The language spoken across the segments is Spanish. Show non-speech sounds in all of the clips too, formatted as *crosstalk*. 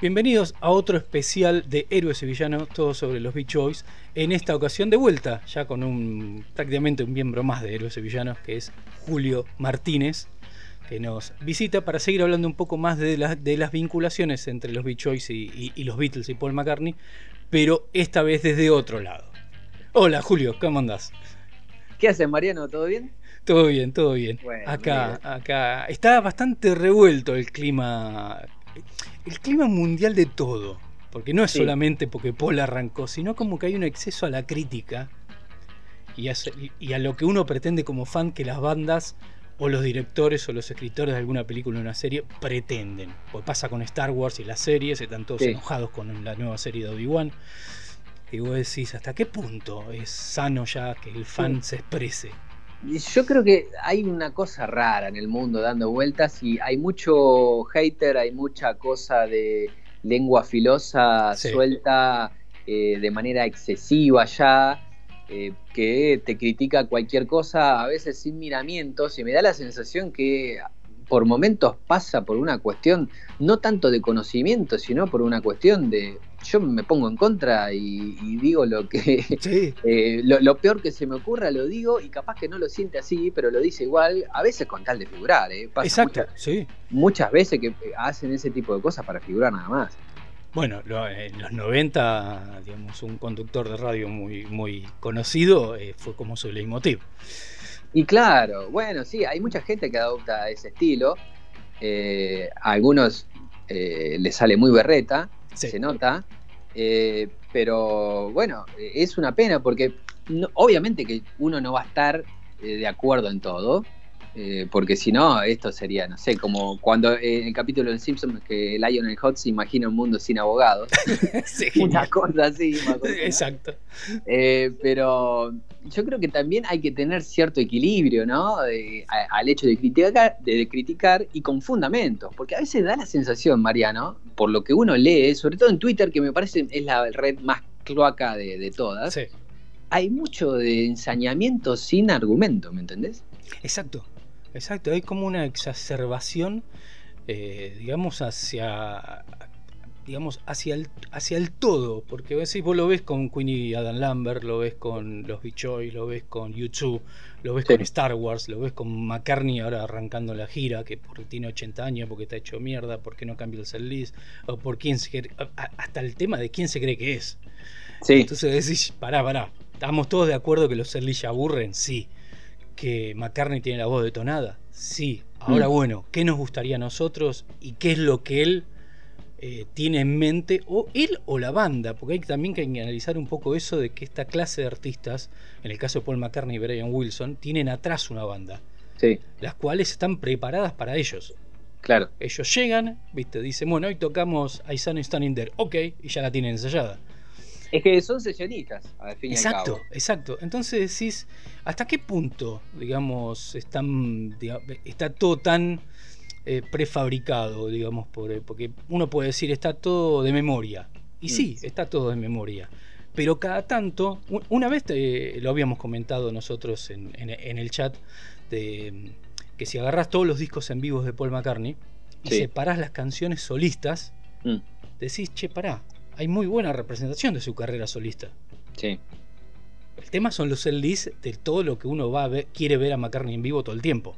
Bienvenidos a otro especial de Héroes y Villanos, todo sobre los Beach Boys. En esta ocasión de vuelta, ya con un prácticamente un miembro más de Héroes y Villanos, que es Julio Martínez, que nos visita para seguir hablando un poco más de, de las vinculaciones entre los Beach Boys y, y los Beatles y Paul McCartney, pero esta vez desde otro lado. Hola Julio, ¿cómo andás? ¿Qué haces Mariano? ¿Todo bien? Todo bien, todo bien. acá, acá está bastante revuelto el clima, el clima mundial de todo, porque no es solamente porque Paul arrancó, sino como que hay un exceso a la crítica y a, lo que uno pretende como fan que las bandas o los directores o los escritores de alguna película o una serie pretenden. Pues pasa con Star Wars y las series, están todos enojados con la nueva serie de Obi-Wan. Y vos decís, ¿hasta qué punto es sano ya que el fan se exprese? Yo creo que hay una cosa rara en el mundo dando vueltas y hay mucho hater, hay mucha cosa de lengua filosa suelta eh, de manera excesiva ya, eh, que te critica cualquier cosa a veces sin miramientos y me da la sensación que por momentos pasa por una cuestión no tanto de conocimiento, sino por una cuestión de yo me pongo en contra y, digo lo que *laughs* eh, lo, peor que se me ocurra lo digo y capaz que no lo siente así, pero lo dice igual, a veces con tal de figurar, ¿eh? Exacto, muchas, sí. Muchas veces que hacen ese tipo de cosas para figurar nada más. Bueno, en los 90, digamos, un conductor de radio muy, muy conocido eh, fue como su leitmotiv. Y claro, bueno, sí, hay mucha gente que adopta ese estilo. Eh, a algunos eh, les sale muy berreta, se nota. Eh, pero bueno, es una pena porque obviamente que uno no va a estar de acuerdo en todo. Eh, porque si no, esto sería, no sé, como cuando eh, en el capítulo de Simpsons que Lionel Hot se imagina un mundo sin abogados. *laughs* *laughs* Una cosa así. Exacto. Eh, pero yo creo que también hay que tener cierto equilibrio, ¿no? al hecho de criticar, de, criticar y con fundamentos. Porque a veces da la sensación, Mariano, por lo que uno lee, sobre todo en Twitter, que me parece es la red más cloaca de, de todas. Hay mucho de ensañamiento sin argumento, ¿me entendés? Exacto, Exacto, hay como una exacerbación, eh, digamos, hacia digamos, hacia el, hacia el todo, porque vos, vos lo ves con Queenie y Adam Lambert, lo ves con los Bichoy, lo ves con YouTube, lo ves con Star Wars, lo ves con McCartney ahora arrancando la gira, que porque tiene 80 años, porque está hecho mierda, porque no cambia el set list, o por quién se hasta el tema de quién se cree que es. Sí. Entonces decís, pará, pará, ¿estamos todos de acuerdo que los set ya aburren? Sí que McCartney tiene la voz detonada? Sí. Ahora, mm. bueno, ¿qué nos gustaría a nosotros y qué es lo que él eh, tiene en mente, o él o la banda? Porque hay también que analizar un poco eso de que esta clase de artistas, en el caso de Paul McCartney y Brian Wilson, tienen atrás una banda. Sí. Las cuales están preparadas para ellos. Claro. Ellos llegan, viste, dicen, bueno, hoy tocamos I Sun Standing There, ok, y ya la tienen ensayada. Es que son sesionistas, al fin exacto, y al cabo. Exacto, Entonces decís, ¿hasta qué punto, digamos, están, está todo tan eh, prefabricado, digamos, por, eh, porque uno puede decir, está todo de memoria. Y sí, mm. está todo de memoria. Pero cada tanto, una vez lo habíamos comentado nosotros en, el chat, de, que si agarras todos los discos en vivos de Paul McCartney y separás las canciones solistas, mm. decís, che, pará, hay muy buena representación de su carrera solista. Sí. El tema son los LDs de todo lo que uno va a ver, quiere ver a McCartney en vivo todo el tiempo.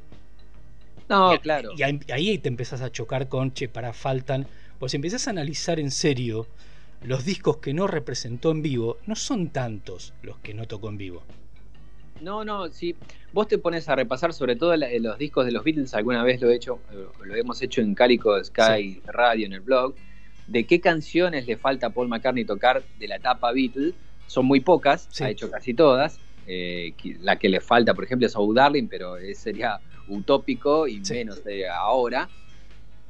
No, claro. Y ahí, te empezás a chocar con, che, para faltan. Pues si empezás a analizar en serio los discos que no representó en vivo, no son tantos los que no tocó en vivo. No, no, si vos te pones a repasar sobre todo los discos de los Beatles, alguna vez lo he hecho, lo hemos hecho en Cálico Sky Radio en el blog, de qué canciones le falta a Paul McCartney tocar de la etapa Beatles. Son muy pocas, ha hecho casi todas. Eh, la que le falta, por ejemplo, es Oh Darling, pero sería utópico y menos de ahora.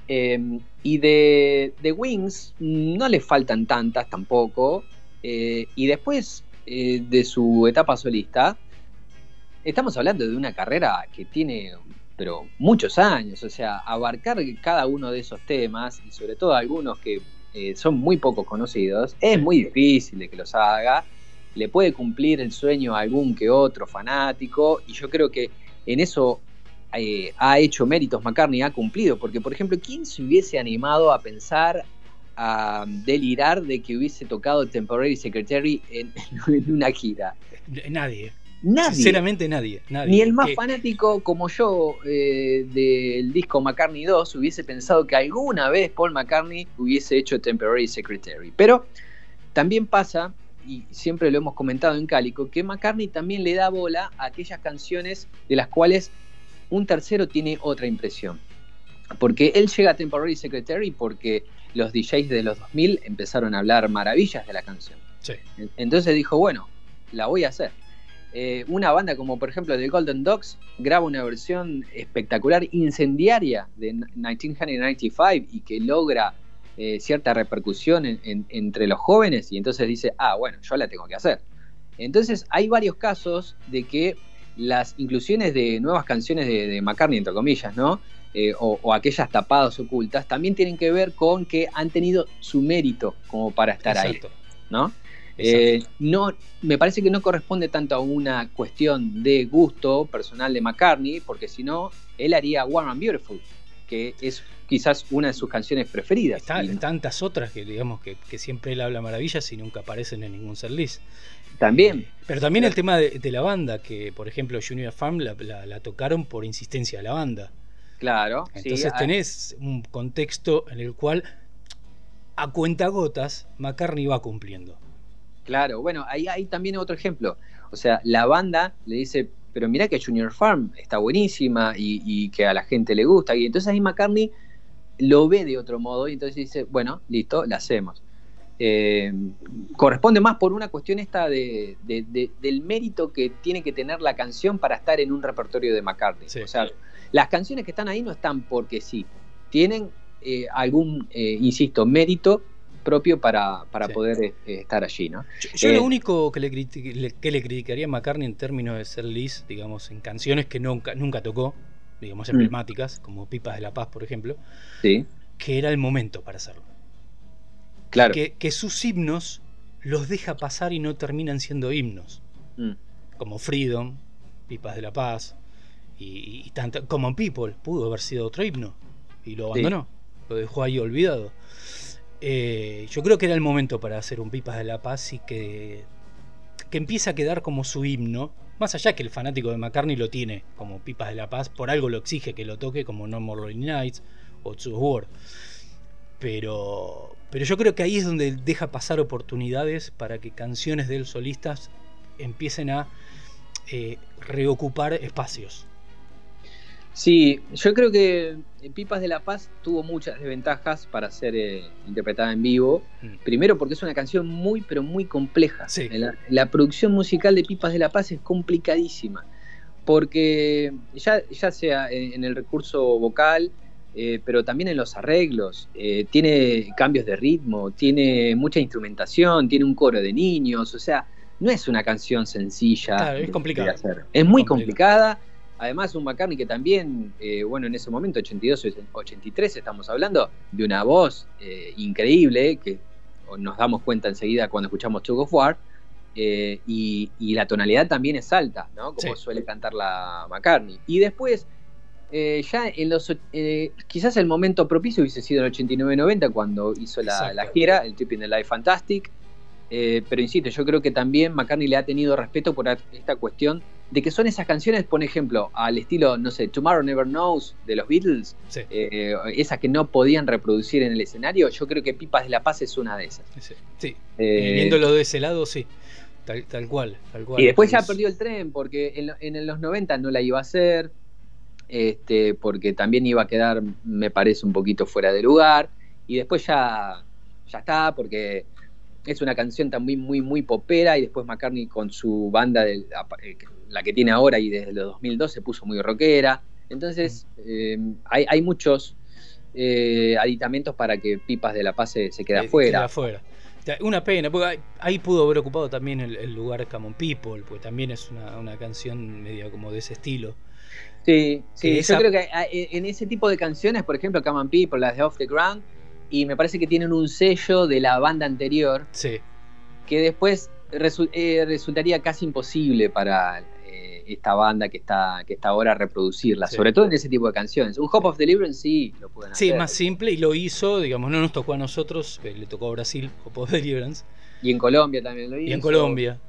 Em, y de, de, Wings no le faltan tantas tampoco. Eh, y después eh, de su etapa solista, estamos hablando de una carrera que tiene pero muchos años, o sea, abarcar cada uno de esos temas y sobre todo algunos que eh, son muy poco conocidos, es muy difícil de que los haga, le puede cumplir el sueño a algún que otro fanático y yo creo que en eso eh, ha hecho méritos McCartney, ha cumplido, porque por ejemplo, ¿quién se hubiese animado a pensar, a delirar de que hubiese tocado Temporary Secretary en, *laughs* una gira? Nadie. Nadie. Sinceramente nadie, Ni el más fanático como yo eh, del disco McCartney 2 hubiese pensado que alguna vez Paul McCartney hubiese hecho Temporary Secretary. Pero también pasa, y siempre lo hemos comentado en Cálico, que McCartney también le da bola a aquellas canciones de las cuales un tercero tiene otra impresión. Porque él llega a Temporary Secretary porque los DJs de los 2000 empezaron a hablar maravillas de la canción. Entonces dijo, bueno, la voy a hacer. Eh, una banda como por ejemplo The Golden Dogs graba una versión espectacular, incendiaria de 1995 y que logra eh, cierta repercusión entre los jóvenes y entonces dice, ah, bueno, yo la tengo que hacer. Entonces hay varios casos de que las inclusiones de nuevas canciones de, McCartney, entre comillas, ¿no? Eh, o, aquellas tapadas ocultas, también tienen que ver con que han tenido su mérito como para estar ahí, ¿no? Eh, no, me parece que no corresponde tanto a una cuestión de gusto personal de McCartney, porque si no, él haría Warm and Beautiful, que es quizás una de sus canciones preferidas. Está, y tantas otras que digamos que, siempre él habla maravillas y nunca aparecen en ningún setlist. También. Eh, pero también el tema de, la banda, que por ejemplo Junior Farm la, tocaron por insistencia de la banda. Claro. Entonces tenés un contexto en el cual a cuentagotas McCartney va cumpliendo. Claro, bueno, ahí hay también otro ejemplo. O sea, la banda le dice, pero mira que Junior Farm está buenísima y, que a la gente le gusta. Y entonces ahí McCartney lo ve de otro modo y entonces dice, bueno, listo, la hacemos. Eh, corresponde más por una cuestión esta de, del mérito que tiene que tener la canción para estar en un repertorio de McCartney. O sea, las canciones que están ahí no están porque sí, tienen eh, algún, eh, insisto, mérito propio para, poder eh, estar allí, ¿no? Yo, lo eh, único que le, que le criticaría a McCartney en términos de ser Liz, digamos, en canciones que nunca, nunca tocó, digamos, mm. emblemáticas, como Pipas de la Paz, por ejemplo, que era el momento para hacerlo. Claro. Que, sus himnos los deja pasar y no terminan siendo himnos. Mm. Como Freedom, Pipas de la Paz, y, y tanto, Common People, pudo haber sido otro himno, y lo abandonó, lo dejó ahí olvidado. Eh, yo creo que era el momento para hacer un Pipas de la Paz y que, que empieza a quedar como su himno. Más allá que el fanático de McCartney lo tiene como Pipas de la Paz, por algo lo exige que lo toque como No More Lonely Nights o To War. Pero, pero yo creo que ahí es donde deja pasar oportunidades para que canciones de él solistas empiecen a eh, reocupar espacios. Sí, yo creo que Pipas de la Paz tuvo muchas desventajas para ser eh, interpretada en vivo. Mm. Primero porque es una canción muy, pero muy compleja. La, producción musical de Pipas de la Paz es complicadísima. Porque ya, ya sea en, el recurso vocal, eh, pero también en los arreglos, eh, tiene cambios de ritmo, tiene mucha instrumentación, tiene un coro de niños, o sea, no es una canción sencilla. Claro, es complicada. Es muy complicada Además, un McCartney que también, eh, bueno, en ese momento, 82, 83, estamos hablando de una voz eh, increíble, que nos damos cuenta enseguida cuando escuchamos Tug of War, eh, y, la tonalidad también es alta, ¿no? Como suele cantar la McCartney. Y después, ya en los. quizás el momento propicio hubiese sido el 89-90, cuando hizo la, la, gira, el Trip in the Life Fantastic. pero insisto, yo creo que también McCartney le ha tenido respeto por esta cuestión de que son esas canciones, por ejemplo, al estilo, no sé, Tomorrow Never Knows de los Beatles, eh, esas que no podían reproducir en el escenario, yo creo que Pipas de la Paz es una de esas. Sí, eh, viéndolo de ese lado, sí, tal, cual, tal cual. Y después ya perdió el tren, porque en, en, los 90 no la iba a hacer, este, porque también iba a quedar, me parece, un poquito fuera de lugar, y después ya, ya está, porque es una canción también muy, muy popera, y después McCartney con su banda, de, eh, la que tiene ahora y desde los 2002 se puso muy rockera. Entonces, eh, hay, muchos eh, aditamentos para que Pipas de la Paz se, quede afuera. afuera. Una pena, porque ahí pudo haber ocupado también el, lugar Common People, porque también es una, canción media como de ese estilo. Sí, sí, yo creo que ah, en ese tipo de canciones, por ejemplo, Common People, las de Off the Ground, y me parece que tienen un sello de la banda anterior. Sí. Que después eh, resultaría casi imposible para eh, esta banda que está, que está ahora a reproducirla, sobre todo en ese tipo de canciones. Un Hop of Deliverance sí lo pueden hacer. Sí, más simple y lo hizo, digamos, no nos tocó a nosotros, le tocó a Brasil, Hop of Deliverance. Y en Colombia también lo hizo. Y en Colombia,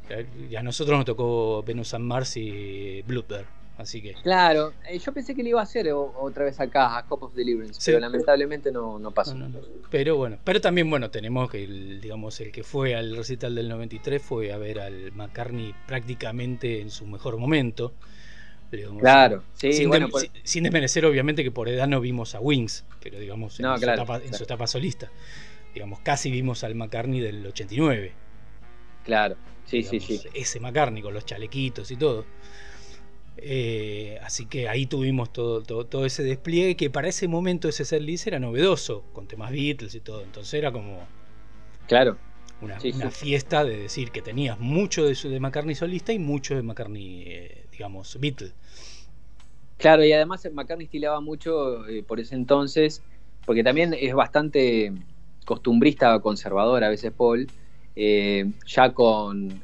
y a nosotros nos tocó Venus and Mars y Bluebird. Así que. Claro, eh, yo pensé que le iba a hacer otra vez acá, a Cop of Deliverance, pero lamentablemente no, no pasó. pero bueno, pero también, bueno, tenemos que, el, digamos, el que fue al recital del 93 fue a ver al McCartney prácticamente en su mejor momento. claro, sí, sin, bueno, sin, desmerecer, obviamente, que por edad no vimos a Wings, pero digamos, en, su, etapa, en su etapa solista. Digamos, casi vimos al McCartney del 89. Claro, sí, sí, sí. Ese McCartney con los chalequitos y todo. Eh, así que ahí tuvimos todo, todo, ese despliegue que para ese momento ese ser era novedoso, con temas Beatles y todo. Entonces era como. Claro. Una, fiesta de decir que tenías mucho de, de McCartney solista y mucho de McCartney, eh, digamos, Beatle. Claro, y además McCartney estilaba mucho eh, por ese entonces, porque también es bastante costumbrista, conservador a veces Paul, ya con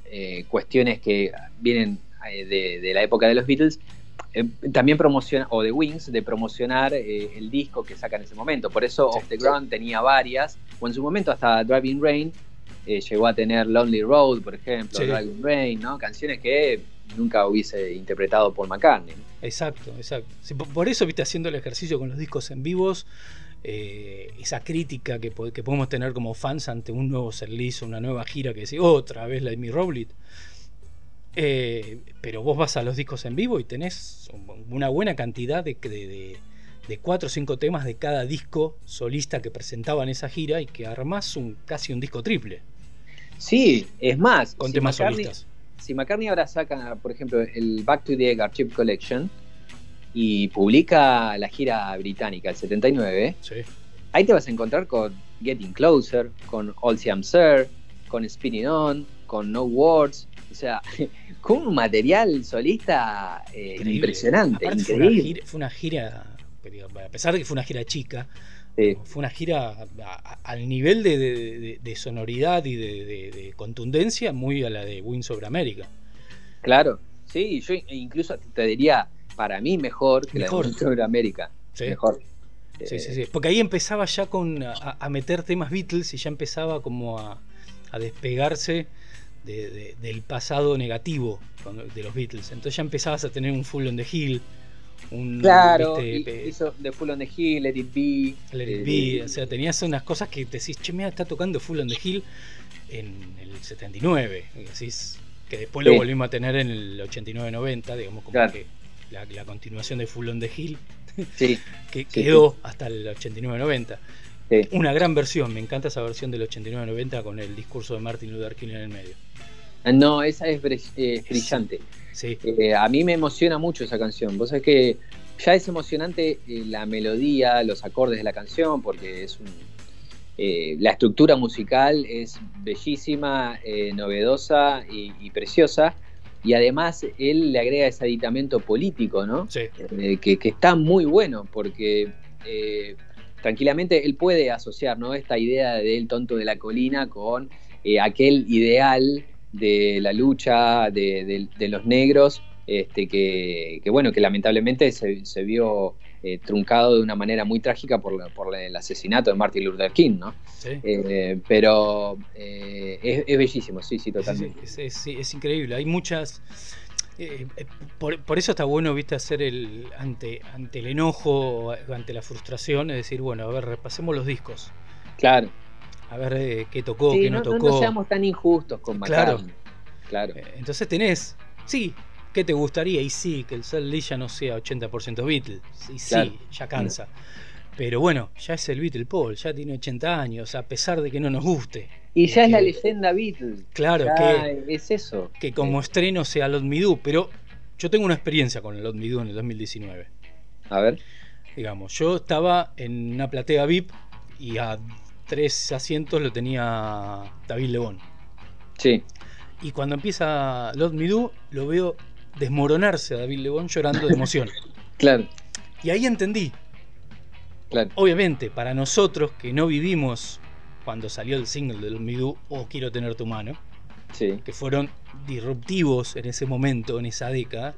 cuestiones que vienen eh, de, la época de los Beatles, eh, también promociona, o de Wings, de promocionar eh, el disco que saca en ese momento. Por eso Off the Ground tenía varias, o en su momento hasta Driving Rain llegó a tener Lonely Road, por ejemplo, Driving Rain, ¿no? Canciones que nunca hubiese interpretado Paul McCartney. Exacto, exacto. por eso, viste, haciendo el ejercicio con los discos en vivos, esa crítica que, que, podemos tener como fans ante un nuevo servicio, una nueva gira que dice otra vez la de mi Rowlet eh, pero vos vas a los discos en vivo y tenés una buena cantidad de, de, cuatro o cinco temas de cada disco solista que presentaban esa gira y que armás un, casi un disco triple. Sí, es más. Con temas solistas. Si McCartney ahora saca, por ejemplo, el Back to the Egg Archive Collection y publica la gira británica, el 79, ahí te vas a encontrar con Getting Closer, con All I'm Sir, con Spinning On, con No Words. O sea, *laughs* con un material solista eh, impresionante. increíble. Fue, una gira, a pesar de que fue una gira chica, fue una gira al nivel de, sonoridad y de, contundencia muy a la de Wings sobre América. Claro, sí, yo incluso te diría, para mí mejor que la de Wings sobre América. Mejor. Sí, sí, sí. Porque ahí empezaba ya con a, meter temas Beatles y ya empezaba como a, a despegarse del pasado negativo de los Beatles. Entonces ya empezabas a tener un Full on the Hill. Un, claro, hizo de Full on the Hill, Let It Be. Let It Be, eh, o sea, tenías unas cosas que te decís, che, mira, está tocando Full on the Hill en el 79. decís, que después lo volvimos a tener en el 89-90, digamos, como que la, continuación de Full on the Hill, *laughs* que quedó hasta el 89-90. Una gran versión, me encanta esa versión del 89-90 con el discurso de Martin Luther King en el medio. No, esa es, brillante. Sí. Eh, a mí me emociona mucho esa canción. Vos sabés que ya es emocionante eh, la melodía, los acordes de la canción, porque es un, eh, la estructura musical es bellísima, novedosa y, preciosa. Y además él le agrega ese aditamento político, ¿no? Sí. Que, que, está muy bueno, porque tranquilamente él puede asociar ¿no? esta idea del tonto de la colina con aquel ideal de la lucha de, los negros, este, que, bueno, que lamentablemente se, vio eh, truncado de una manera muy trágica por, el asesinato de Martin Luther King, ¿no? Eh, pero eh, es, bellísimo, sí, sí, totalmente. es, increíble, hay muchas... por, eso está bueno, viste, hacer el ante, ante el enojo, ante la frustración, es decir, bueno, a ver, repasemos los discos. Claro a ver eh, qué tocó, qué no, tocó. No seamos tan injustos con McCartney. Claro. Eh, entonces tenés, sí, ¿qué te gustaría? Y sí, que el Salt ya no sea 80% Beatle. Y sí, ya cansa. Pero bueno, ya es el Beatle Paul, ya tiene 80 años, a pesar de que no nos guste. Y ya es la leyenda Beatle. Claro, que es eso. Que como estreno sea Lot Me Do, pero yo tengo una experiencia con Lot Me Do en el 2019. A ver. Digamos, yo estaba en una platea VIP y a tres asientos lo tenía David Lebón. Sí. Y cuando empieza Lot Me Do, lo veo desmoronarse a David Lebón llorando de emoción. *laughs* claro. Y ahí entendí. Claro. Obviamente, para nosotros que no vivimos cuando salió el single de Lot Me Do o Quiero tener tu mano, que fueron disruptivos en ese momento, en esa década,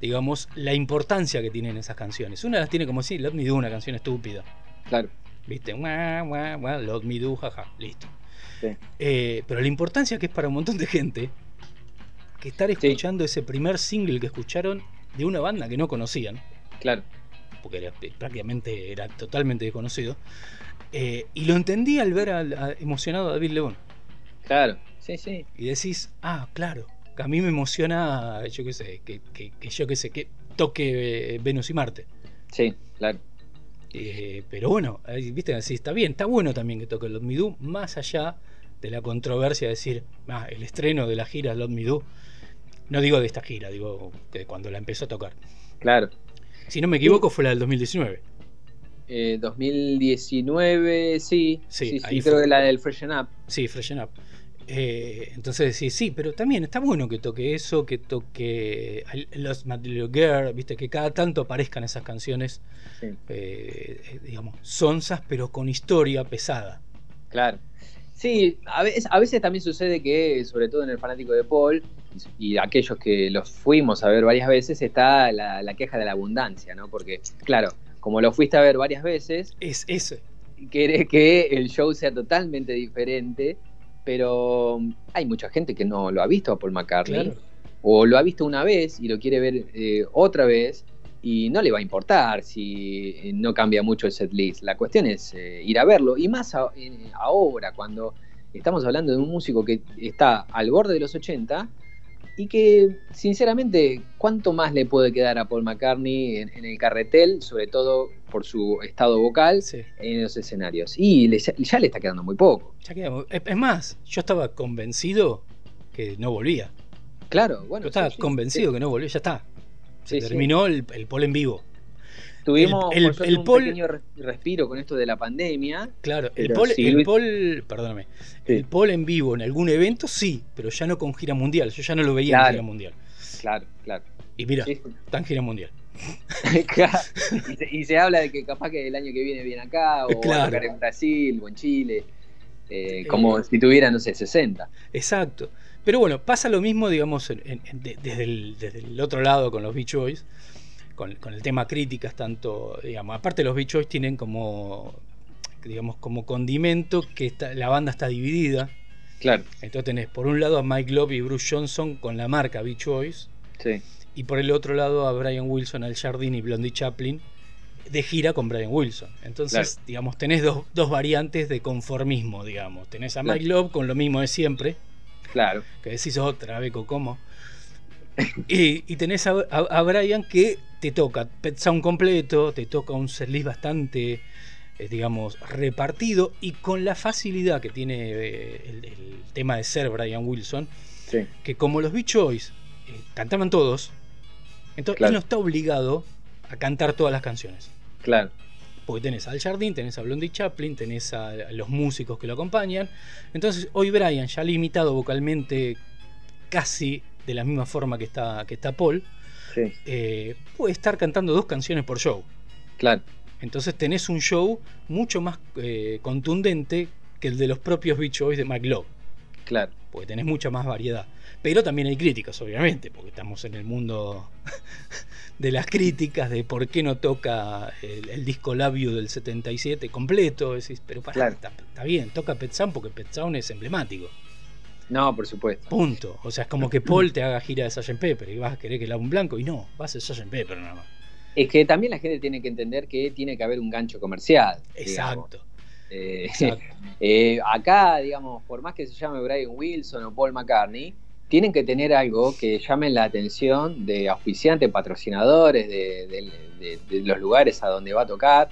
digamos, la importancia que tienen esas canciones. Una las tiene como si, Let Me Do, una canción estúpida. Claro. ¿Viste? Let Me Do, jaja, listo. Eh, pero la importancia que es para un montón de gente que estar escuchando ese primer single que escucharon de una banda que no conocían. Claro. Porque era, prácticamente era totalmente desconocido. Eh, y lo entendí al ver al, emocionado a David León. Claro, sí, sí. Y decís, ah, claro, que a mí me emociona, yo qué sé, que, que, yo qué sé, que toque eh, Venus y Marte. Sí, claro. Eh, pero bueno, viste, así está bien, está bueno también que toque Lot Me Do, más allá de la controversia de decir, ah, el estreno de la gira Lot Me Do, no digo de esta gira, digo de cuando la empezó a tocar. Claro. Si no me equivoco, fue la del 2019. 2019, sí. Sí, sí, creo que la del Freshen Up. Sí, Freshen Up. Eh, entonces sí, sí, pero también está bueno que toque eso, que toque Los Mad Little Girl, viste, que cada tanto aparezcan esas canciones, eh, eh, digamos, sonzas, pero con historia pesada. Claro. Sí, a veces, a veces también sucede que, sobre todo en el fanático de Paul, y aquellos que los fuimos a ver varias veces, está la, queja de la abundancia, ¿no? Porque, claro, como lo fuiste a ver varias veces, es eso. Quiere que el show sea totalmente diferente pero hay mucha gente que no lo ha visto a Paul McCartney. O lo ha visto una vez y lo quiere ver eh, otra vez y no le va a importar si no cambia mucho el set list. La cuestión es eh, ir a verlo y más ahora cuando estamos hablando de un músico que está al borde de los 80 y que sinceramente, ¿cuánto más le puede quedar a Paul McCartney en, el carretel, sobre todo por su estado vocal en los escenarios? Y ya le está quedando muy poco. es más, yo estaba convencido que no volvía. Claro, bueno. Yo estaba convencido que no volvía, ya está. Se terminó el, el Paul en vivo. Tuvimos el, un pequeño respiro con esto de la pandemia. Claro, el Paul, el perdóname, el Paul en vivo en algún evento sí, pero ya no con gira mundial. Yo ya no lo veía en gira mundial. Claro, claro. Y mira, en gira mundial. *laughs* y, se, habla de que capaz que el año que viene viene acá, o claro. en Brasil, o en Chile, eh, eh, como si tuviera, no sé, 60. Exacto. Pero bueno, pasa lo mismo, digamos, desde, el, desde, el, otro lado con los Beach Boys con, el tema críticas, tanto, digamos, aparte los Beach Boys tienen como, digamos, como condimento que la banda está dividida. Claro. Entonces tenés por un lado a Mike Love y Bruce Johnson con la marca Beach Boys. Sí. Y por el otro lado a Brian Wilson, Al Jardín y Blondie Chaplin de gira con Brian Wilson. Entonces, digamos, tenés dos, variantes de conformismo, digamos. Tenés a Mike Love con lo mismo de siempre. Claro. Que decís otra, Beco, ¿cómo? y, tenés a, Brian que te toca Pet Sound completo, te toca un setlist bastante, eh, digamos, repartido y con la facilidad que tiene eh, el, tema de ser Brian Wilson, que como los Beach Boys eh, cantaban todos, entonces él no está obligado a cantar todas las canciones. Claro. Porque tenés al Jardín, tenés a Blondie Chaplin, tenés a los músicos que lo acompañan. Entonces, hoy Brian, ya limitado vocalmente casi de la misma forma que está, que está Paul, eh, puede estar cantando dos canciones por show. Claro. Entonces tenés un show mucho más eh, contundente que el de los propios Beach Boys de Mike Love. Claro. Porque tenés mucha más variedad. Pero también hay críticas, obviamente, porque estamos en el mundo *laughs* de las críticas de por qué no toca el, disco labio del 77 completo. Decís, pero para, está, bien, toca Pet Sound porque Pet Sound es emblemático. No, por supuesto. Punto. O sea, es como que Paul te haga gira de Sgt. Pepper y vas a querer que haga un blanco y no, va a Sgt. Pepper nada más. Es que también la gente tiene que entender que tiene que haber un gancho comercial. Exacto. Eh, *laughs* eh, acá, digamos, por más que se llame Brian Wilson o Paul McCartney, tienen que tener algo que llame la atención de auspiciantes, patrocinadores, de los lugares a donde va a tocar.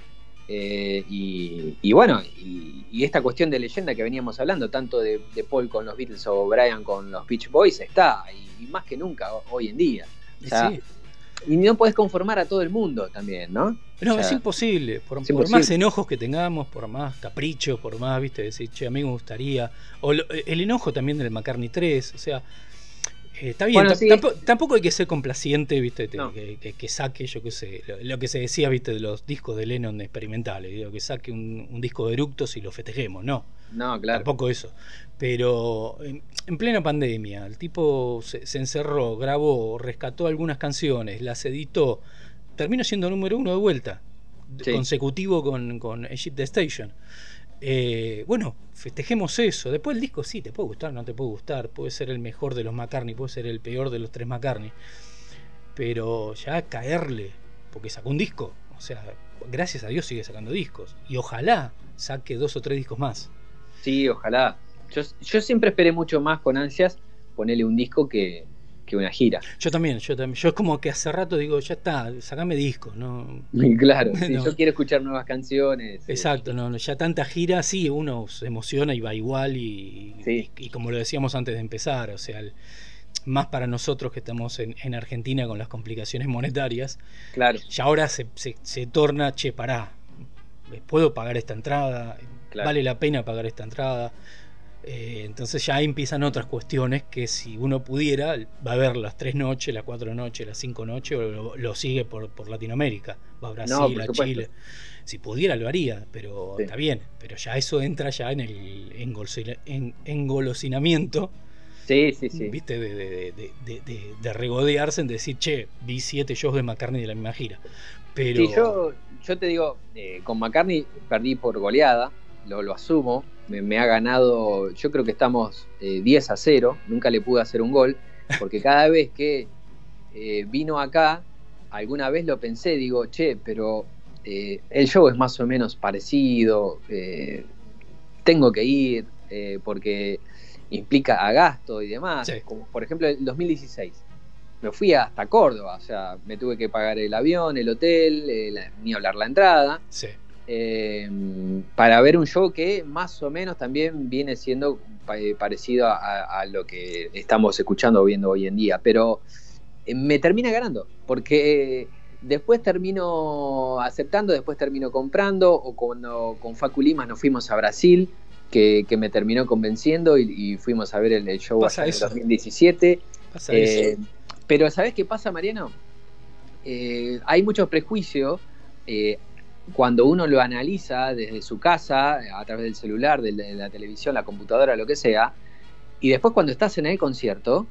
Eh, y, bueno, y, esta cuestión de leyenda que veníamos hablando, tanto de, Paul con los Beatles o Brian con los Beach Boys, está, y, más que nunca hoy en día. Y no puedes conformar a todo el mundo también, ¿no? No, es imposible. Por, más enojos que tengamos, por más caprichos, por más, viste, decir, che, a mí me gustaría. O el enojo también del McCartney 3, o sea, Eh, está bien, tampoco, hay que ser complaciente, viste, que, saque, yo qué sé, lo, que se decía, viste, de los discos de Lennon experimentales, digo, que saque un, disco de eructos y lo festejemos, no. No, claro. Tampoco eso. Pero en, plena pandemia, el tipo se, encerró, grabó, rescató algunas canciones, las editó, terminó siendo número uno de vuelta, consecutivo con, con Egypt Station. Eh, bueno, festejemos eso. Después el disco sí, te puede gustar, no te puede gustar. Puede ser el mejor de los McCartney, puede ser el peor de los tres McCartney. Pero ya caerle, porque sacó un disco. O sea, gracias a Dios sigue sacando discos. Y ojalá saque dos o tres discos más. Sí, ojalá. Yo, yo siempre esperé mucho más con ansias ponerle un disco que, que una gira. Yo también, yo también. Yo es como que hace rato digo, ya está, sacame disco, ¿no? *laughs* Claro, *laughs* yo quiero escuchar nuevas canciones. Eh. Exacto, no, ya tanta gira, sí, uno se emociona y va igual y, y, como lo decíamos antes de empezar, o sea, más para nosotros que estamos en, Argentina con las complicaciones monetarias. Claro. Y ahora se, se, torna, che, pará, ¿puedo pagar esta entrada? ¿Vale la pena pagar esta entrada? Eh, entonces ya empiezan otras cuestiones que si uno pudiera, va a ver las tres noches, las cuatro noches, las cinco noches, o lo, sigue por, Latinoamérica, va a Brasil, a Chile. Si pudiera lo haría, pero está bien, pero ya eso entra ya en el engolosinamiento. Sí, sí, sí. ¿Viste? De, regodearse en decir, che, vi siete shows de McCartney de la misma gira. Pero... yo, yo te digo, eh, con McCartney perdí por goleada, lo, lo asumo, me, ha ganado, yo creo que estamos 10 eh, a 0, nunca le pude hacer un gol, porque cada *laughs* vez que eh, vino acá, alguna vez lo pensé, digo, che, pero eh, el show es más o menos parecido, tengo que ir, porque implica a gasto y demás, como por ejemplo el 2016. Me fui hasta Córdoba, o sea, me tuve que pagar el avión, el hotel, ni hablar la entrada. Sí. Eh, para ver un show que más o menos también viene siendo eh, parecido a, lo que estamos escuchando o viendo hoy en día, pero eh, me termina ganando, porque después termino aceptando, después termino comprando, o cuando con Facu Lima nos fuimos a Brasil, que, me terminó convenciendo y, fuimos a ver el, show en 2017. pero ¿sabes qué pasa, Mariano? hay mucho prejuicio cuando uno lo analiza desde su casa, a través del celular, de la televisión, la computadora, lo que sea, y después cuando estás en el concierto,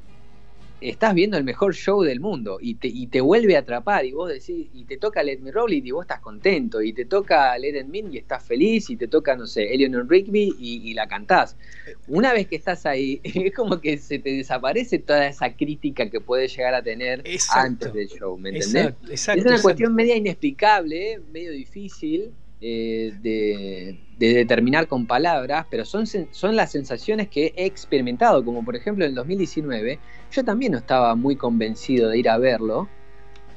estás viendo el mejor show del mundo y te, y te vuelve a atrapar y vos decís, y te toca Let Me Roll y vos estás contento, y te toca Let It Mean y estás feliz, y te toca, no sé, Eleanor Rigby y, la cantás. Una vez que estás ahí, *laughs* es como que se te desaparece toda esa crítica que puedes llegar a tener antes del show, ¿me entendés? es una cuestión media inexplicable, medio difícil, eh, de, determinar con palabras, pero son, son las sensaciones que he experimentado, como por ejemplo en el 2019, yo también no estaba muy convencido de ir a verlo,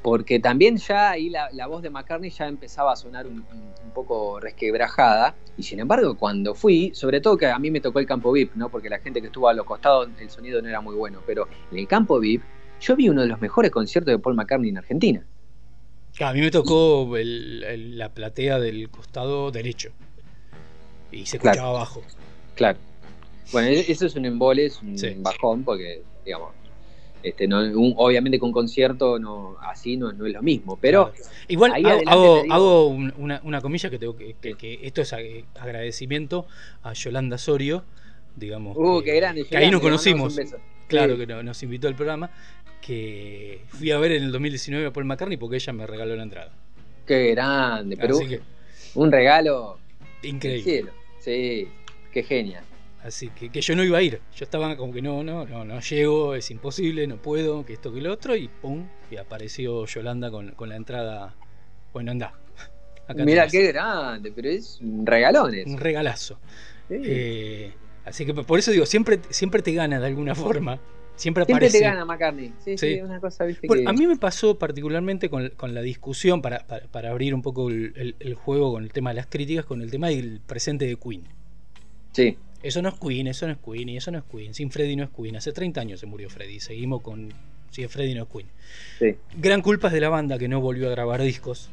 porque también ya ahí la, voz de McCartney ya empezaba a sonar un, poco resquebrajada, y sin embargo cuando fui, sobre todo que a mí me tocó el campo VIP, ¿no? porque la gente que estuvo a los costados el sonido no era muy bueno, pero en el campo VIP yo vi uno de los mejores conciertos de Paul McCartney en Argentina. A mí me tocó la platea del costado derecho. Y se escuchaba abajo. Claro. Bueno, e-, eso es un embole, es un bajón, porque, digamos, este, no, obviamente con concierto no, así no, es lo mismo. Pero igual hago, una, comilla que tengo que, que, esto es agradecimiento a Yolanda Sorio, digamos. Uh, que, grande, que ahí nos conocimos. Claro, que nos invitó al programa que fui a ver en el 2019 a Paul McCartney porque ella me regaló la entrada. Qué grande, pero un regalo increíble. Sí, qué genial. Así que, que, yo no iba a ir. Yo estaba como que no, no, no, no llego, es imposible, no puedo, que esto que lo otro, y pum, y apareció Yolanda con, la entrada. Bueno, anda. *laughs* Mira qué grande, pero es un regalón Un regalazo. Eh, así que por eso digo, siempre, siempre te gana de alguna forma Siempre, Siempre te gana McCartney. Sí, sí, una cosa, ¿viste A mí me pasó particularmente con, la discusión, para, abrir un poco el, juego con el tema de las críticas, con el tema del presente de Queen. Sí. Eso no es Queen, eso no es Queen, y eso no es Queen. Sin Freddy no es Queen. Hace 30 años se murió Freddy. Seguimos con. Si es Freddy no es Queen. Sí. Gran culpa es de la banda que no volvió a grabar discos.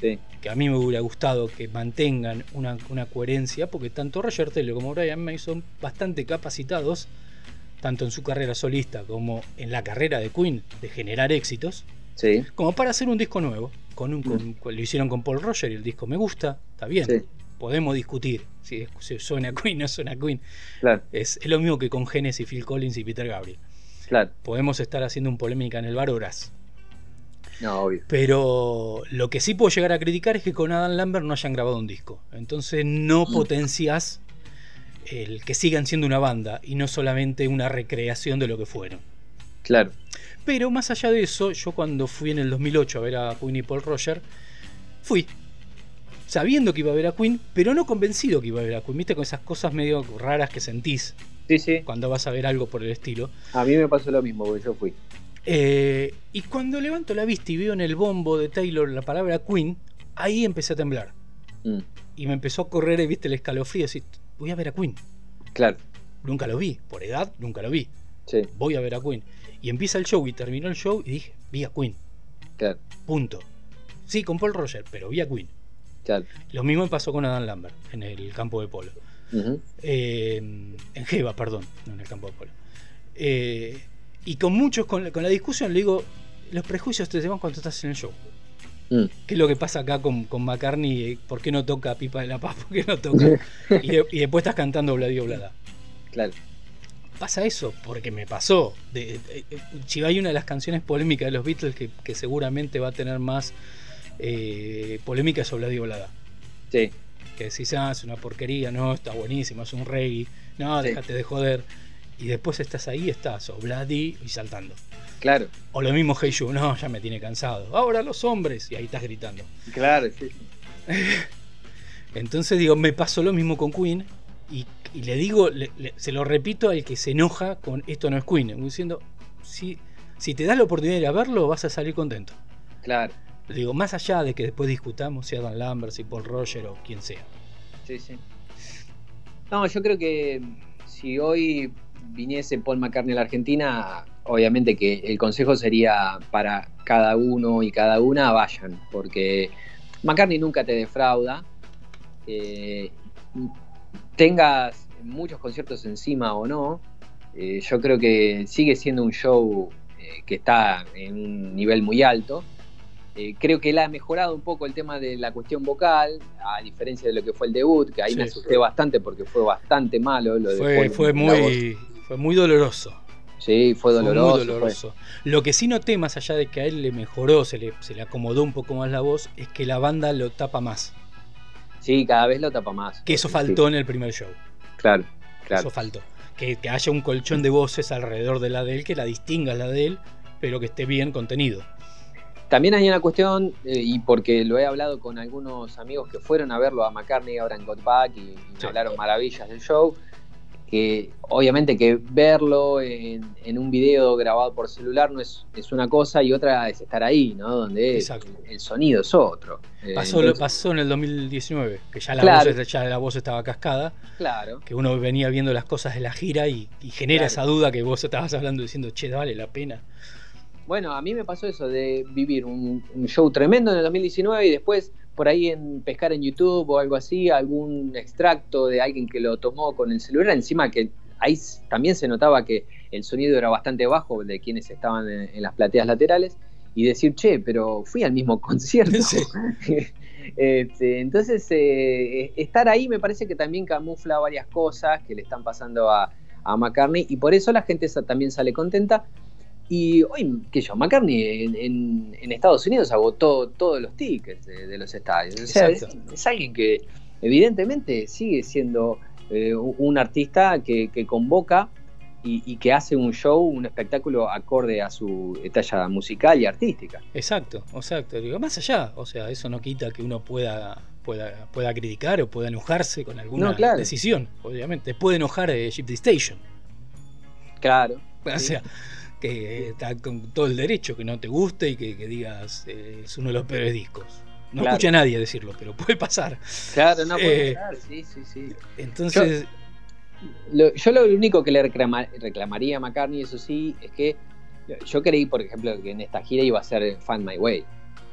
Sí. Que a mí me hubiera gustado que mantengan una, coherencia, porque tanto Roger Taylor como Brian Mason, bastante capacitados tanto en su carrera solista como en la carrera de Queen, de generar éxitos, Sí. como para hacer un disco nuevo. Con un, Mm. con- lo hicieron con Paul Roger y el disco me gusta, está bien. Sí. Podemos discutir si, si suena Queen o no suena Queen. Claro, Es, es lo mismo que con Genesis, Phil Collins y Peter Gabriel. claro. Podemos estar haciendo un polémica en el bar horas. No, obvio. Pero lo que sí puedo llegar a criticar es que con Adam Lambert no hayan grabado un disco. Entonces no Mm. potencias el que sigan siendo una banda y no solamente una recreación de lo que fueron. Claro. Pero más allá de eso, yo cuando fui en el 2008 a ver a Queen y Paul Roger, fui sabiendo que iba a ver a Queen, pero no convencido que iba a ver a Queen. Viste con esas cosas medio raras que sentís Sí, sí. cuando vas a ver algo por el estilo. A mí me pasó lo mismo, porque yo fui. Eh, y cuando levanto la vista y veo en el bombo de Taylor la palabra Queen, ahí empecé a temblar. Mm, Y me empezó a correr, viste, el escalofrío. Decir, voy a ver a Queen. Claro. Nunca lo vi. Por edad, nunca lo vi. Sí, Voy a ver a Queen. Y empieza el show y terminó el show y dije, vi a Queen. claro, Punto. Sí, con Paul Roger, pero vi a Queen. claro. Lo mismo me pasó con Adam Lambert en el campo de polo. Eh, en Jeva, perdón, no en el campo de polo. Eh, y con muchos, con, la- con la discusión, le digo, los prejuicios te llevan cuando estás en el show. Mm, ¿Qué es lo que pasa acá con, con McCartney? Eh, ¿Por qué no toca Pipa de la Paz? *laughs* ¿Por qué no toca? *laughs* y, de- y después estás cantando Bladio Blada. Claro. Pasa eso, porque me pasó. De, de- de- si hay una de las canciones polémicas de los Beatles que, que seguramente va a tener más eh, polémica es Bladio Blada. Sí, que decís, ah, es una porquería, no, está buenísimo, es un reggae, no, Sí. déjate de joder. Y después estás ahí, estás, o Bloody y saltando. claro. O lo mismo Hey You, no, ya me tiene cansado. Ahora los hombres, y ahí estás gritando. Claro, sí. *laughs* Entonces digo, me pasó lo mismo con Queen, y, y le digo, le- le- se lo repito al que se enoja con esto no es Queen, diciendo, si, si te das la oportunidad de ir a verlo, vas a salir contento. Claro. Digo, más allá de que después discutamos si Adam Lambert, si Paul Roger o quien sea. Sí, sí. No, yo creo que si hoy viniese Paul McCartney a la Argentina, obviamente que el consejo sería para cada uno y cada una vayan, porque McCartney nunca te defrauda. Eh, tengas muchos conciertos encima o no, eh, yo creo que sigue siendo un show eh, que está en un nivel muy alto. Eh, creo que él ha mejorado un poco el tema de la cuestión vocal, a diferencia de lo que fue el debut, que ahí me Sí. asusté bastante porque fue bastante malo lo de Fue, muy, fue muy doloroso. Sí, fue doloroso. Fue muy doloroso. Lo que sí noté, más allá de que a él le mejoró, se le, se le acomodó un poco más la voz, es que la banda lo tapa más. Sí, cada vez lo tapa más. Que eso Sí, faltó en el primer show. Claro, claro. Eso faltó. Que, que haya un colchón de voces alrededor de la de él, que la distinga la de él, pero que esté bien contenido. También hay una cuestión, eh, y porque lo he hablado con algunos amigos que fueron a verlo a McCartney ahora en Got Back y, y me hablaron maravillas del show, que obviamente que verlo en, en un video grabado por celular no es, es una cosa y otra es estar ahí, ¿no? Donde Exacto. el sonido es otro. Eh, Pasó, entonces, pasó en el 2019, que ya la, Claro. voz, ya la voz estaba cascada, Claro, que uno venía viendo las cosas de la gira y, y genera Claro. esa duda que vos estabas hablando diciendo, che, vale la pena. Bueno, a mí me pasó eso de vivir un, un show tremendo en el 2019 y después por ahí en pescar en YouTube o algo así, algún extracto de alguien que lo tomó con el celular, encima que ahí también se notaba que el sonido era bastante bajo de quienes estaban en, en las plateas laterales y decir, che, pero fui al mismo *laughs* concierto. Sí. *laughs* Este, entonces, eh, estar ahí me parece que también camufla varias cosas que le están pasando a, a McCartney y por eso la gente también sale contenta. Y hoy, qué sé yo, McCartney en, en- en Estados Unidos agotó todos los tickets de, de los estadios. O sea, es, alguien que evidentemente sigue siendo eh, un artista que, que convoca y, y que hace un show, un espectáculo acorde a su talla musical y artística. Exacto, exacto. Digo, más allá, o sea, eso no quita que uno pueda, pueda, pueda criticar o pueda enojarse con alguna No, claro. decisión, obviamente. Puede enojar eh, Gypsy Station. Claro. O Sí. Que está con todo el derecho que no te guste y que, que digas eh, es uno de los peores discos. No Claro. escucha a nadie decirlo, pero puede pasar. Claro, no puede Eh, ser, sí, sí, sí. Entonces, Lo- yo lo único que le reclama- reclamaría a McCartney, eso sí, es que yo creí, por ejemplo, que en esta gira iba a ser Find My Way.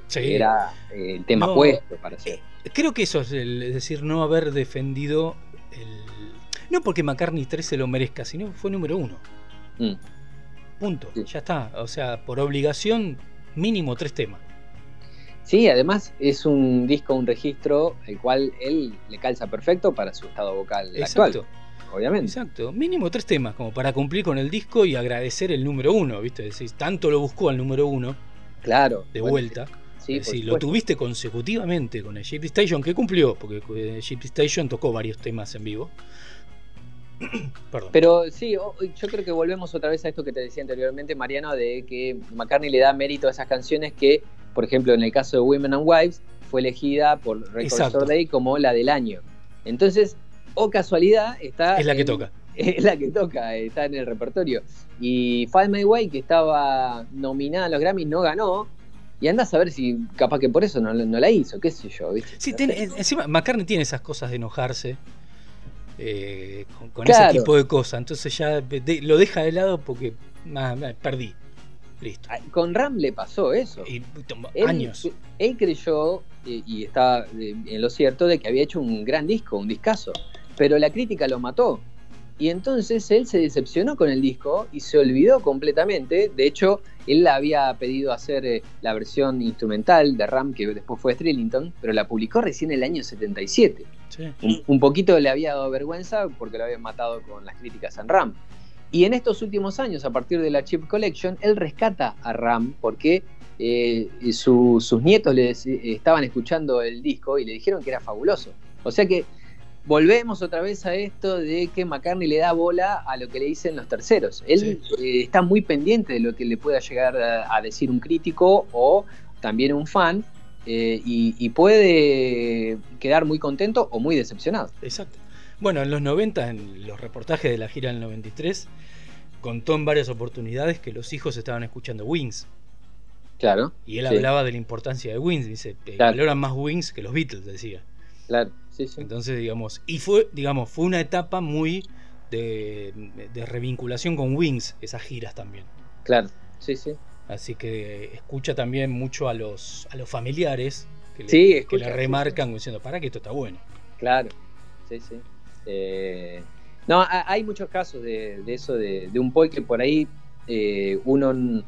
sí. Era eh, el tema No. puesto para hacer. Creo que eso es, el- es decir, no haber defendido el. No porque McCartney 3 se lo merezca, sino que fue número uno. Mm. Punto, ya está. O sea, por obligación, mínimo tres temas. Sí, además es un disco, un registro, el cual él le calza perfecto para su estado vocal Exacto. Obviamente. Exacto. Mínimo tres temas, como para cumplir con el disco y agradecer el número uno, ¿viste? Decís, tanto lo buscó al número uno. Claro. De vuelta. Sí, sí lo tuviste consecutivamente con el Station, que cumplió, porque el Station tocó varios temas en vivo. *coughs* Pero sí, yo creo que volvemos otra vez a esto que te decía anteriormente, Mariano, de que McCartney le da mérito a esas canciones que, por ejemplo, en el caso de Women and Wives, fue elegida por Record Store Day como la del año. Entonces, o casualidad, está. Es la que toca. *laughs* Es la que toca, está en el repertorio. Y Find My Way, que estaba nominada a los Grammys, no ganó. Y anda a saber si capaz que por eso no, la hizo, qué sé yo. Sí, encima McCartney tiene esas cosas de enojarse. Eh, con, ese tipo de cosas. Entonces ya lo deja de lado porque perdí. Listo. Con Ram le pasó eso. Y, años. Él creyó, y, estaba en lo cierto, de que había hecho un gran disco, un discazo. Pero la crítica lo mató. Y entonces él se decepcionó con el disco y se olvidó completamente. De hecho, él había pedido hacer eh, la versión instrumental de Ram, que después fue Strillington, pero la publicó recién en el año 77. Un, poquito le había dado vergüenza porque lo habían matado con las críticas en Ram. Y en estos últimos años, a partir de la Chip Collection, él rescata a Ram porque eh, sus nietos le estaban escuchando el disco y le dijeron que era fabuloso. O sea que volvemos otra vez a esto de que McCartney le da bola a lo que le dicen los terceros. Él eh, está muy pendiente de lo que le pueda llegar a, decir un crítico o también un fan eh, y, puede quedar muy contento o muy decepcionado. Exacto. Bueno, en los 90, en los reportajes de la gira del 93, contó en varias oportunidades que los hijos estaban escuchando Wings. Claro. Y él hablaba de la importancia de Wings, dice, valoran más Wings que los Beatles, decía. Claro. Entonces, digamos, y fue, digamos, fue una etapa muy de, revinculación con Wings, esas giras también. Claro, sí, sí. Así que escucha también mucho a los, a los familiares que le, que le remarcan diciendo, para que esto está bueno. Claro, sí, sí. Eh, no, hay muchos casos de, eso, de, un Paul que por ahí eh, uno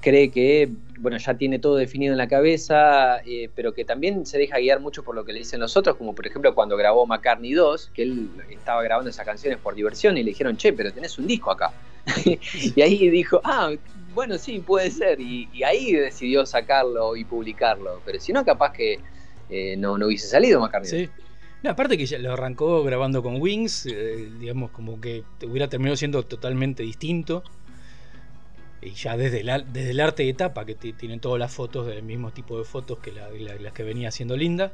cree que bueno, ya tiene todo definido en la cabeza, eh, pero que también se deja guiar mucho por lo que le dicen los otros, como por ejemplo cuando grabó McCartney 2, que él estaba grabando esas canciones por diversión y le dijeron, che, pero tenés un disco acá. *laughs* y ahí dijo, ah, bueno, sí, puede ser. Y, ahí decidió sacarlo y publicarlo, pero si no, capaz que eh, no, no hubiese salido McCartney. Sí. aparte que ya lo arrancó grabando con Wings, eh, digamos como que hubiera terminado siendo totalmente distinto y ya desde el, desde el arte de tapa, que tienen todas las fotos del mismo tipo de fotos que las que venía haciendo Linda,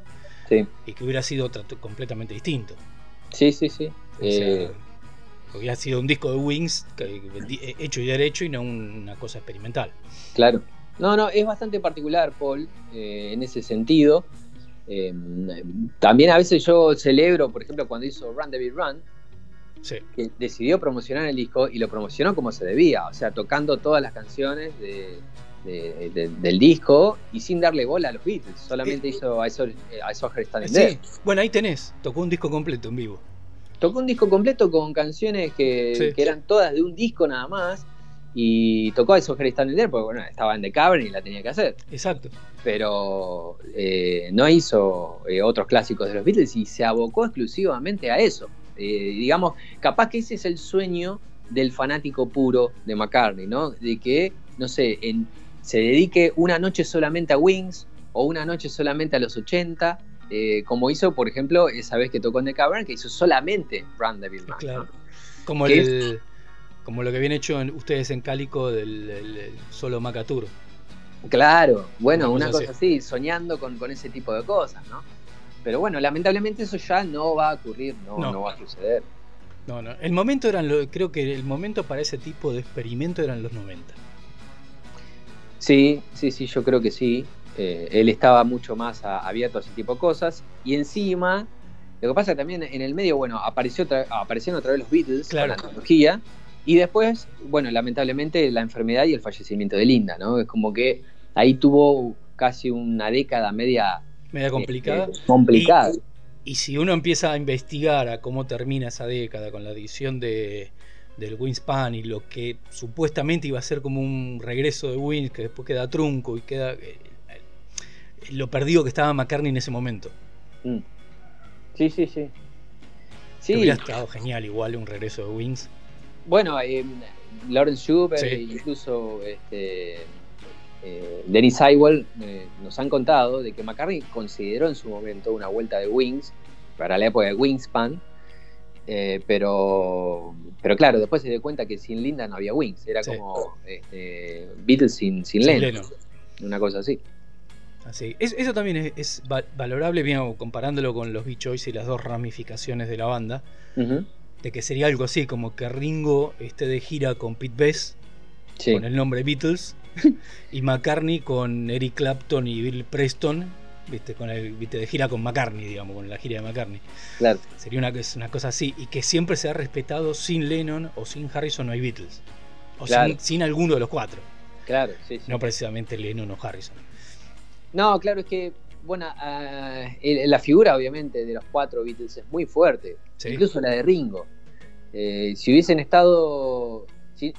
y que hubiera sido completamente distinto. Sí, sí, sí. Eh, hubiera sido un disco de Wings eh, hecho y derecho y no una cosa experimental. Claro. No, no, es bastante particular, Paul, eh, en ese sentido. también a veces yo celebro, por ejemplo, cuando hizo Run David Run, que decidió promocionar el disco y lo promocionó como se debía, o sea, tocando todas las canciones del disco y sin darle bola a los Beatles, solamente eh, hizo I Saw, Her Standing There. Bueno, ahí tenés, tocó un disco completo en vivo. Tocó un disco completo con canciones que, eran todas de un disco nada más y tocó Saw Her Standing porque bueno, estaba en The Cavern y la tenía que hacer. Exacto. Pero eh, no hizo eh, otros clásicos de los Beatles y se abocó exclusivamente a eso. Eh, digamos, capaz que ese es el sueño del fanático puro de McCartney, ¿no? De que, no sé, se dedique una noche solamente a Wings o una noche solamente a los 80, eh, como hizo, por ejemplo, esa vez que tocó en The Cavern, que hizo solamente Run the Claro. Como, como lo que habían hecho ustedes en Cálico del, solo Macatur. Claro, bueno, una, cosa, así. soñando con, con ese tipo de cosas, ¿no? Pero bueno, lamentablemente eso ya no va a ocurrir, no, no. va a suceder. No, no. El momento eran, lo, creo que el momento para ese tipo de experimento eran los 90. Sí, sí, sí, yo creo que sí. Eh, él estaba mucho más abierto a ese tipo de cosas. Y encima, lo que pasa también en el medio, bueno, apareció aparecieron otra vez los Beatles claro. con la tecnología. Y después, bueno, lamentablemente la enfermedad y el fallecimiento de Linda, ¿no? Es como que ahí tuvo casi una década media media complicada. Eh, complicada. Y, si uno empieza a investigar a cómo termina esa década con la edición de, del Wingspan y lo que supuestamente iba a ser como un regreso de Wings, que después queda trunco y queda eh, lo perdido que estaba McCartney en ese momento. Mm. Sí, sí, sí. Sí. Hubiera estado genial igual un regreso de Wings. Bueno, eh, Lawrence Schubert, e incluso este, eh, Dennis Sywell eh, nos han contado de que McCartney consideró en su momento una vuelta de Wings para la época de Wingspan, eh, pero, pero claro, después se dio cuenta que sin Linda no había Wings, era como este, Beatles sin, sin, Lennon, una cosa así. Así. eso también es, valorable, bien, comparándolo con los Beach Boys y las dos ramificaciones de la banda, de que sería algo así, como que Ringo esté de gira con Pete Best, con el nombre Beatles, *laughs* y McCartney con Eric Clapton y Bill Preston, viste, con el, viste, de gira con McCartney, digamos, con la gira de McCartney. Claro. Sería una, una cosa así, y que siempre se ha respetado sin Lennon o sin Harrison no hay Beatles. O sin, alguno de los cuatro. Claro, sí, No precisamente Lennon o Harrison. No, claro, es que, bueno, ah, la figura obviamente de los cuatro Beatles es muy fuerte. Incluso la de Ringo. Eh, si hubiesen estado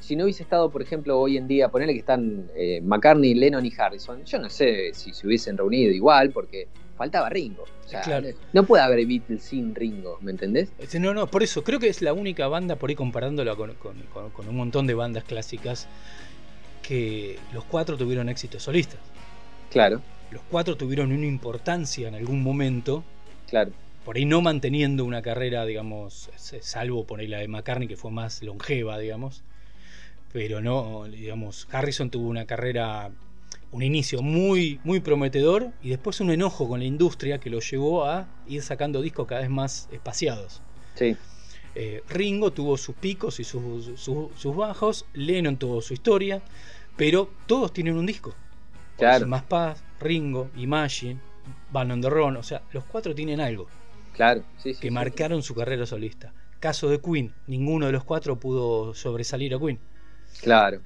si, no hubiese estado, por ejemplo, hoy en día, ponerle que están eh, McCartney, Lennon y Harrison, yo no sé si se hubiesen reunido igual, porque faltaba Ringo. O sea, no puede haber Beatles sin Ringo, ¿me entendés? Este, no, no, por eso creo que es la única banda, por ahí comparándola con, un montón de bandas clásicas, que los cuatro tuvieron éxito solistas. Claro. Los cuatro tuvieron una importancia en algún momento. Claro. Por ahí no manteniendo una carrera, digamos, salvo por ahí la de McCartney, que fue más longeva, digamos pero no, digamos, Harrison tuvo una carrera, un inicio muy, muy prometedor y después un enojo con la industria que lo llevó a ir sacando discos cada vez más espaciados. Sí. Eh, Ringo tuvo sus picos y sus, bajos, Lennon tuvo su historia, pero todos tienen un disco. Claro. Más Paz, Ringo, Imagine, Van on the Run, o sea, los cuatro tienen algo. Claro, sí, sí, que marcaron su carrera solista. Caso de Queen, ninguno de los cuatro pudo sobresalir a Queen. Claro.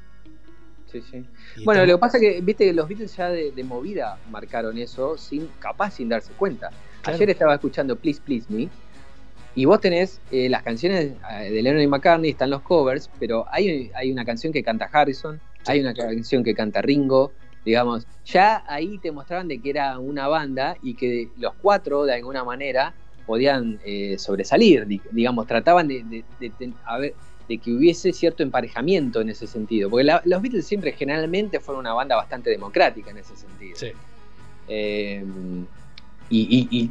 Sí, sí. Bueno, lo que pasa es que, viste, los Beatles ya de, movida marcaron eso, sin, capaz sin darse cuenta. Ayer estaba escuchando Please Please Me, y vos tenés eh, las canciones eh, de Lennon y McCartney, están los covers, pero hay, hay una canción que canta Harrison, hay una canción que canta Ringo, digamos, ya ahí te mostraban de que era una banda y que los cuatro, de alguna manera, podían eh, sobresalir, digamos, trataban de, de, de, a ver, de que hubiese cierto emparejamiento en ese sentido. Porque los Beatles siempre generalmente fueron una banda bastante democrática en ese sentido. Sí. Eh, y,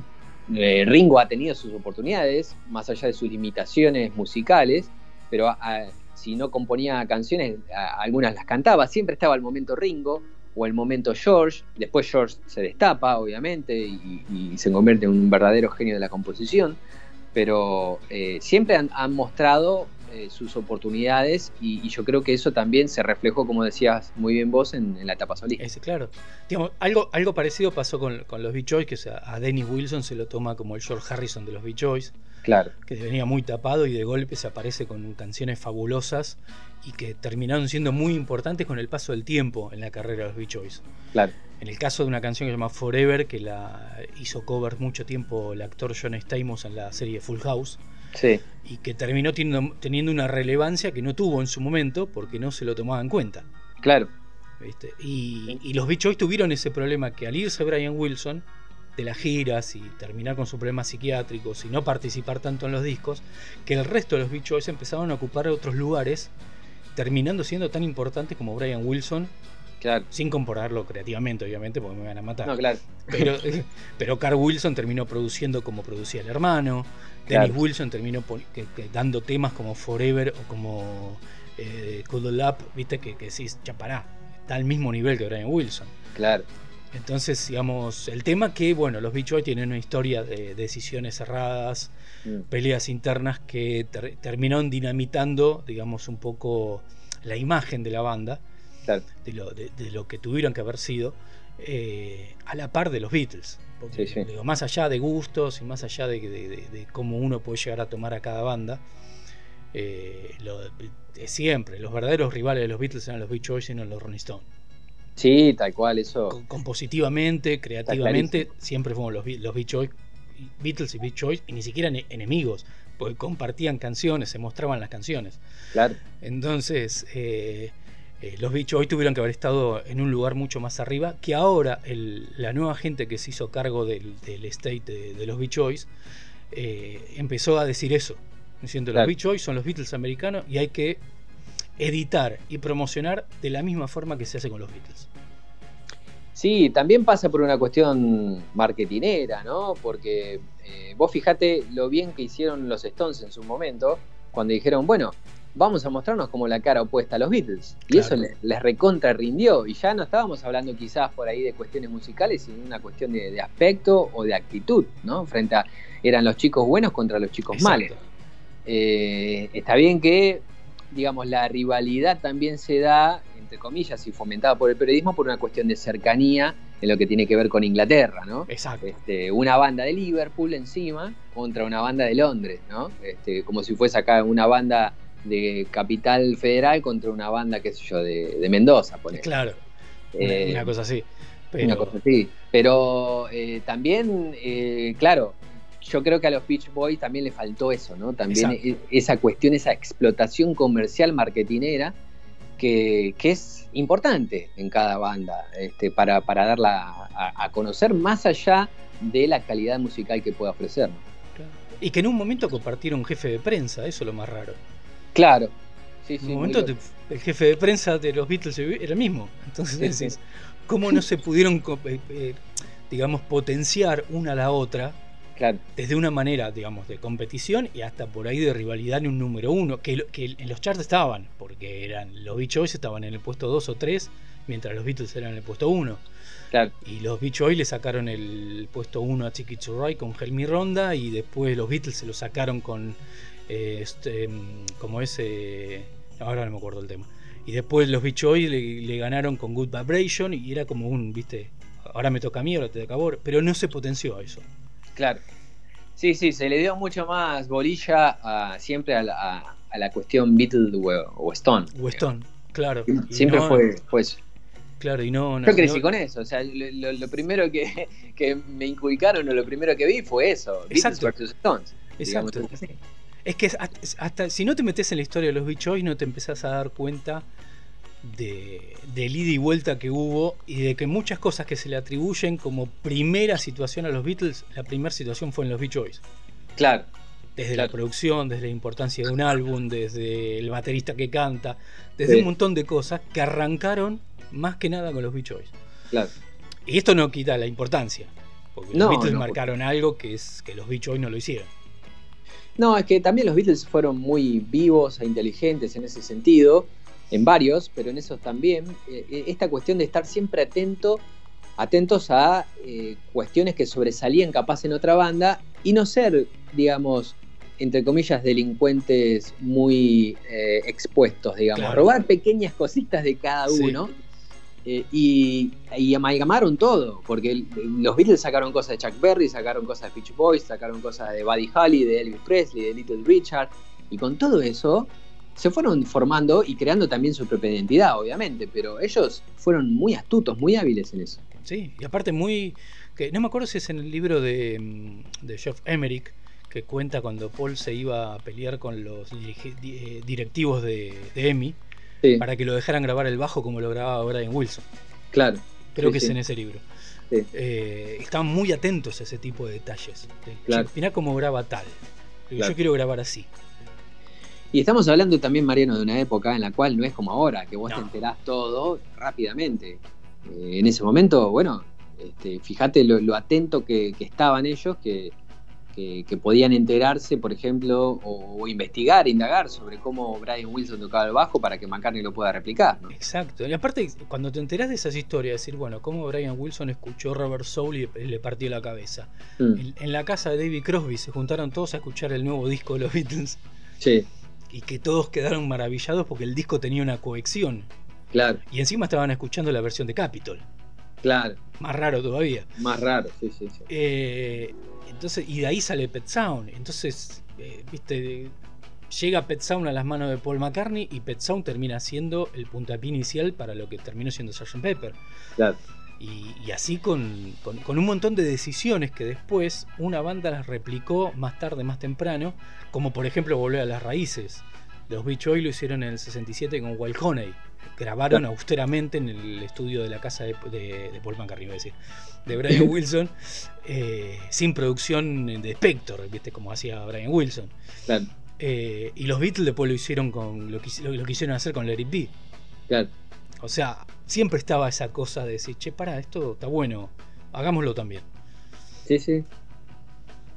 eh, Ringo ha tenido sus oportunidades, más allá de sus limitaciones musicales, pero si no componía canciones, algunas las cantaba. Siempre estaba el momento Ringo o el momento George. Después George se destapa, obviamente, y, se convierte en un verdadero genio de la composición. Pero eh, siempre han mostrado eh, sus oportunidades y, yo creo que eso también se reflejó, como decías muy bien vos, en, la etapa solista. claro. algo, algo parecido pasó con, los Beach Boys, que a Dennis Wilson se lo toma como el George Harrison de los Beach Boys. Claro. Que venía muy tapado y de golpe se aparece con canciones fabulosas y que terminaron siendo muy importantes con el paso del tiempo en la carrera de los Beach Boys. Claro. En el caso de una canción que se llama Forever, que la hizo cover mucho tiempo el actor John Stamos en la serie Full House, y que terminó teniendo, teniendo, una relevancia que no tuvo en su momento porque no se lo tomaba en cuenta. Claro. Y, los Beach Boys tuvieron ese problema que al irse Brian Wilson de las giras y terminar con sus problemas psiquiátricos y no participar tanto en los discos, que el resto de los Beach Boys empezaron a ocupar otros lugares, terminando siendo tan importantes como Brian Wilson Claro. Sin compararlo creativamente, obviamente, porque me van a matar. No, claro. Pero, *laughs* pero Carl Wilson terminó produciendo como producía el hermano. Dennis Wilson terminó dando temas como Forever o como eh, Cuddle Up, viste, que, que decís, ya pará, está al mismo nivel que Brian Wilson. Claro. Entonces, digamos, el tema que, bueno, los Beach Boys tienen una historia de decisiones cerradas, mm. peleas internas que terminaron dinamitando, digamos, un poco la imagen de la banda de, lo, de, lo, que tuvieron que haber sido, eh, a la par de los Beatles. Digo, más allá de gustos y más allá de, cómo uno puede llegar a tomar a cada banda, eh, siempre, los verdaderos rivales de los Beatles eran los Beach Boys y no los Rolling Stones. Sí, tal cual, eso. compositivamente, creativamente, siempre fuimos los, los Beach Boys, Beatles y Beach Boys, y ni siquiera enemigos. porque compartían canciones, se mostraban las canciones. Claro. Entonces, eh, eh, los bichos hoy tuvieron que haber estado en un lugar mucho más arriba, que ahora la nueva gente que se hizo cargo del, estate de, los Beach Boys empezó a decir eso, diciendo los Beach Boys son los Beatles americanos y hay que editar y promocionar de la misma forma que se hace con los Beatles. Sí, también pasa por una cuestión marketinera, ¿no? Porque eh, vos fijate lo bien que hicieron los Stones en su momento, cuando dijeron, bueno, vamos a mostrarnos como la cara opuesta a los Beatles. Y eso les, recontra rindió. Y ya no estábamos hablando quizás por ahí de cuestiones musicales, sino una cuestión de, aspecto o de actitud, ¿no? Frente a, eran los chicos buenos contra los chicos malos. Eh, está bien que, digamos, la rivalidad también se da comillas, y fomentada por el periodismo por una cuestión de cercanía en lo que tiene que ver con Inglaterra, ¿no? Exacto. Este, una banda de Liverpool encima contra una banda de Londres, ¿no? Este, como si fuese acá una banda de Capital Federal contra una banda, qué sé yo, de, Mendoza, por Claro, eh, una, cosa así. Pero... Una cosa así. Pero eh, también, eh, claro, yo creo que a los Beach Boys también le faltó eso, ¿no? También e, esa cuestión, esa explotación comercial marketinera que, es importante en cada banda este, para, darla a, conocer más allá de la calidad musical que pueda ofrecer. Y que en un momento compartieron jefe de prensa, eso es lo más raro. Claro. en un momento el jefe de prensa de los Beatles era el mismo. Entonces ¿cómo no se pudieron, eh, eh, digamos, potenciar una a la otra desde una manera, digamos, de competición y hasta por ahí de rivalidad en un número uno, que, en los charts estaban, porque eran los Beach Boys estaban en el puesto 2 o 3, mientras los Beatles eran en el puesto 1. Y los Beach Boys le sacaron el puesto 1 a Churray con Helmi Ronda y después los Beatles se lo sacaron con, eh, este, como ese, ahora no me acuerdo el tema. Y después los Beach Boys le, ganaron con Good Vibration y era como un, viste, ahora me toca a mí, ahora te toca a vos, pero no se potenció eso. Claro. Sí, sí, se le dio mucho más bolilla siempre a la, cuestión Beatle o, Stone. O Stone, claro. Siempre fue, eso. Claro, y no. Yo crecí con eso. O sea, lo, primero que, me inculcaron o lo primero que vi fue eso: Beatles versus Stones. Exacto. Es que hasta, si no te metes en la historia de los Beach Boys, no te empezás a dar cuenta de, del ida y vuelta que hubo y de que muchas cosas que se le atribuyen como primera situación a los Beatles, la primera situación fue en los Beach Boys. Claro. Desde la producción, desde la importancia de un álbum, desde el baterista que canta, desde un montón de cosas que arrancaron más que nada con los Beach Boys. Claro. Y esto no quita la importancia, porque los Beatles marcaron algo que es que los Beach Boys no lo hicieron. No, es que también los Beatles fueron muy vivos e inteligentes en ese sentido en varios, pero en esos también, eh, eh, esta cuestión de estar siempre atento, atentos a eh, cuestiones que sobresalían capaz en otra banda y no ser, digamos, entre comillas, delincuentes muy expuestos, digamos, robar pequeñas cositas de cada uno. Y, amalgamaron todo, porque los Beatles sacaron cosas de Chuck Berry, sacaron cosas de Beach Boys, sacaron cosas de Buddy Holly, de Elvis Presley, de Little Richard, y con todo eso se fueron formando y creando también su propia identidad, obviamente, pero ellos fueron muy astutos, muy hábiles en eso. Sí, y aparte muy... No me acuerdo si es en el libro de, mm, de Jeff Emerick, que cuenta cuando Paul se iba a pelear con los eh, directivos de, de Para que lo dejaran grabar el bajo como lo grababa Brian Wilson. Claro. Creo que es en ese libro. Eh, estaban muy atentos a ese tipo de detalles. Claro. Mirá cómo graba tal. Yo quiero grabar así. Y estamos hablando también, Mariano, de una época en la cual no es como ahora, que vos te enterás todo rápidamente. Eh, en ese momento, bueno, este, fíjate lo, atento que, estaban ellos, que, podían enterarse, por ejemplo, o, investigar, indagar sobre cómo Brian Wilson tocaba el bajo para que McCartney lo pueda replicar. Exacto. Y aparte, cuando te enterás de esas historias, decir, bueno, cómo Brian Wilson escuchó Robert Soul y le partió la cabeza. Mm. En, la casa de David Crosby se juntaron todos a escuchar el nuevo disco de los Beatles. Sí y que todos quedaron maravillados porque el disco tenía una cohección. Claro. Y encima estaban escuchando la versión de Capitol. Claro. Más raro todavía. Más raro, sí, sí, sí. Eh, entonces, y de ahí sale Pet Sound. Entonces, eh, viste, llega Pet Sound a las manos de Paul McCartney y Pet Sound termina siendo el puntapié inicial para lo que terminó siendo Sgt. Pepper. Claro. Y, así con, con, un montón de decisiones que después una banda las replicó más tarde, más temprano, como por ejemplo volver a las raíces. Los Beach Boys lo hicieron en el 67 con Wild Honey. Grabaron austeramente en el estudio de la casa de, Paul McCartney, decir, de Brian *laughs* Wilson, eh, sin producción de Spector, ¿viste? como hacía Brian Wilson. Eh, y los Beatles después lo hicieron con lo, lo, quisieron hacer con Larry B. Claro. O sea, siempre estaba esa cosa de decir, che, para, esto está bueno, hagámoslo también. Sí, sí.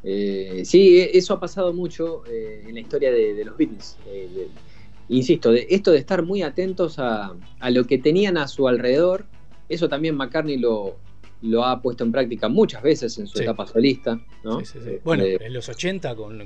Eh, sí, e, eso ha pasado mucho eh, en la historia de, los Beatles. Eh, insisto, de, esto de estar muy atentos a, lo que tenían a su alrededor, eso también McCartney lo, lo ha puesto en práctica muchas veces en su etapa solista. ¿no? Sí, bueno, en los 80, con,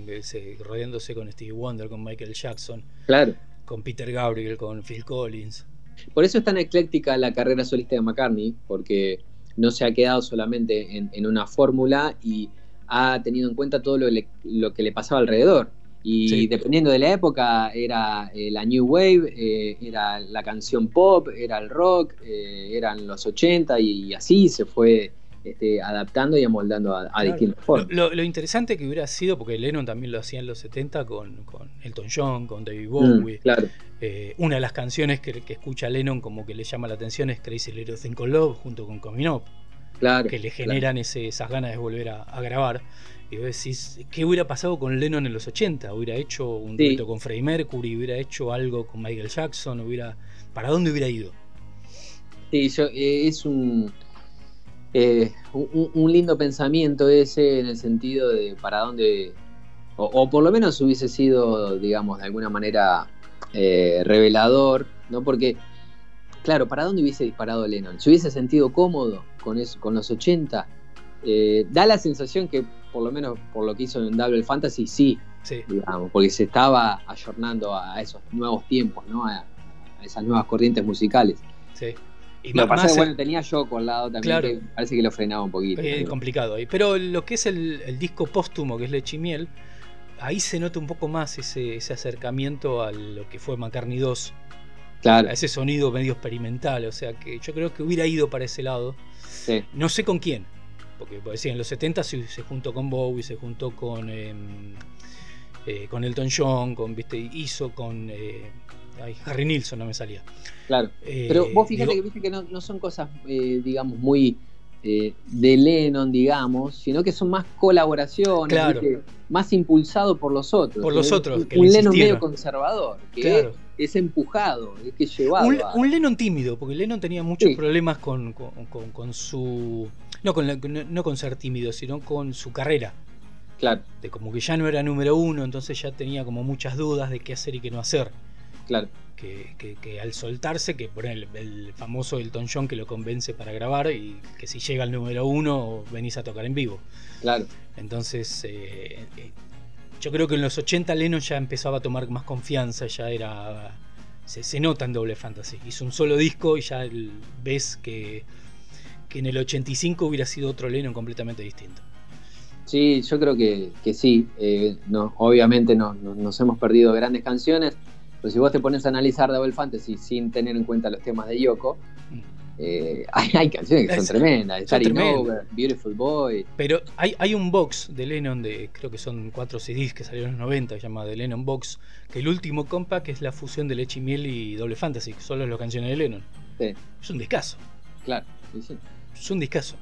rodeándose con Stevie Wonder, con Michael Jackson, claro. con Peter Gabriel, con Phil Collins. Por eso es tan ecléctica la carrera solista de McCartney, porque no se ha quedado solamente en, una fórmula y ha tenido en cuenta todo lo, que le pasaba alrededor. Y dependiendo de la época, era eh, la New Wave, eh, era la canción pop, era el rock, eh, eran los 80 y, así se fue este, adaptando y amoldando a, distintas formas. Lo, interesante que hubiera sido, porque Lennon también lo hacía en los 70 con, Elton John, con David mm, Bowie. claro. Eh, una de las canciones que, escucha Lennon como que le llama la atención es Crazy Little Thing Called Love junto con Coming Up. Claro, que le generan esas ganas de volver a, grabar. Y vos decís, ¿qué hubiera pasado con Lennon en los 80? ¿Hubiera hecho un dueto con Freddie Mercury? ¿Hubiera hecho algo con Michael Jackson? ¿Hubiera, ¿Para dónde hubiera ido? Sí, eh, es un eh, un, lindo pensamiento ese en el sentido de para dónde, o, por lo menos hubiese sido, digamos, de alguna manera eh, revelador, ¿no? Porque, claro, ¿para dónde hubiese disparado Lennon? ¿Se hubiese sentido cómodo con, eso, con los 80? Eh, da la sensación que, por lo menos por lo que hizo en Double Fantasy, sí, digamos, porque se estaba ayornando a esos nuevos tiempos, ¿no? A, a esas nuevas corrientes musicales. Sí. Y lo pasa bueno, tenía yo al lado también, que parece que lo frenaba un poquito. Es complicado ahí. Pero lo que es el, disco póstumo, que es Leche y Miel, ahí se nota un poco más ese, acercamiento a lo que fue McCartney 2. Claro. A ese sonido medio experimental. O sea que yo creo que hubiera ido para ese lado. Sí. No sé con quién. Porque pues, en los 70 se, se, juntó con Bowie, se juntó con, em, eh, con Elton John, con, ¿viste? hizo con eh, Harry Nilsson, no me salía. Claro. Eh, Pero vos fíjate que viste que no, son cosas, digamos, muy de Lennon, digamos, sino que son más colaboraciones, más impulsado por los otros. Por los otros. Un, Lennon medio conservador, que es empujado, es que llevaba. Un, Lennon tímido, porque Lennon tenía muchos problemas con, su. No con, no con ser tímido, sino con su carrera. Claro. De como que ya no era número uno, entonces ya tenía como muchas dudas de qué hacer y qué no hacer. Claro que, al soltarse, que por el, el famoso Elton John que lo convence para grabar y que si llega al número uno venís a tocar en vivo. Claro. Entonces, eh, eh, yo creo que en los 80 Lennon ya empezaba a tomar más confianza, ya era... Se, nota en Doble Fantasy. Hizo un solo disco y ya ves que, que en el 85 hubiera sido otro Lennon completamente distinto. Sí, yo creo que, sí. Eh, no, obviamente no, nos hemos perdido grandes canciones. Pero si vos te pones a analizar Double Fantasy sin tener en cuenta los temas de Yoko, mm. eh, *laughs* hay, canciones que son tremendas. Starting Over, Beautiful Boy. Pero hay, hay un box de Lennon, de creo que son cuatro CDs que salieron en los 90, que se llama The Lennon Box, que el último compact es la fusión de Leche y Miel y Double Fantasy, que solo las canciones de Lennon. Sí. Es un discazo. Claro, sí, Es un discazo.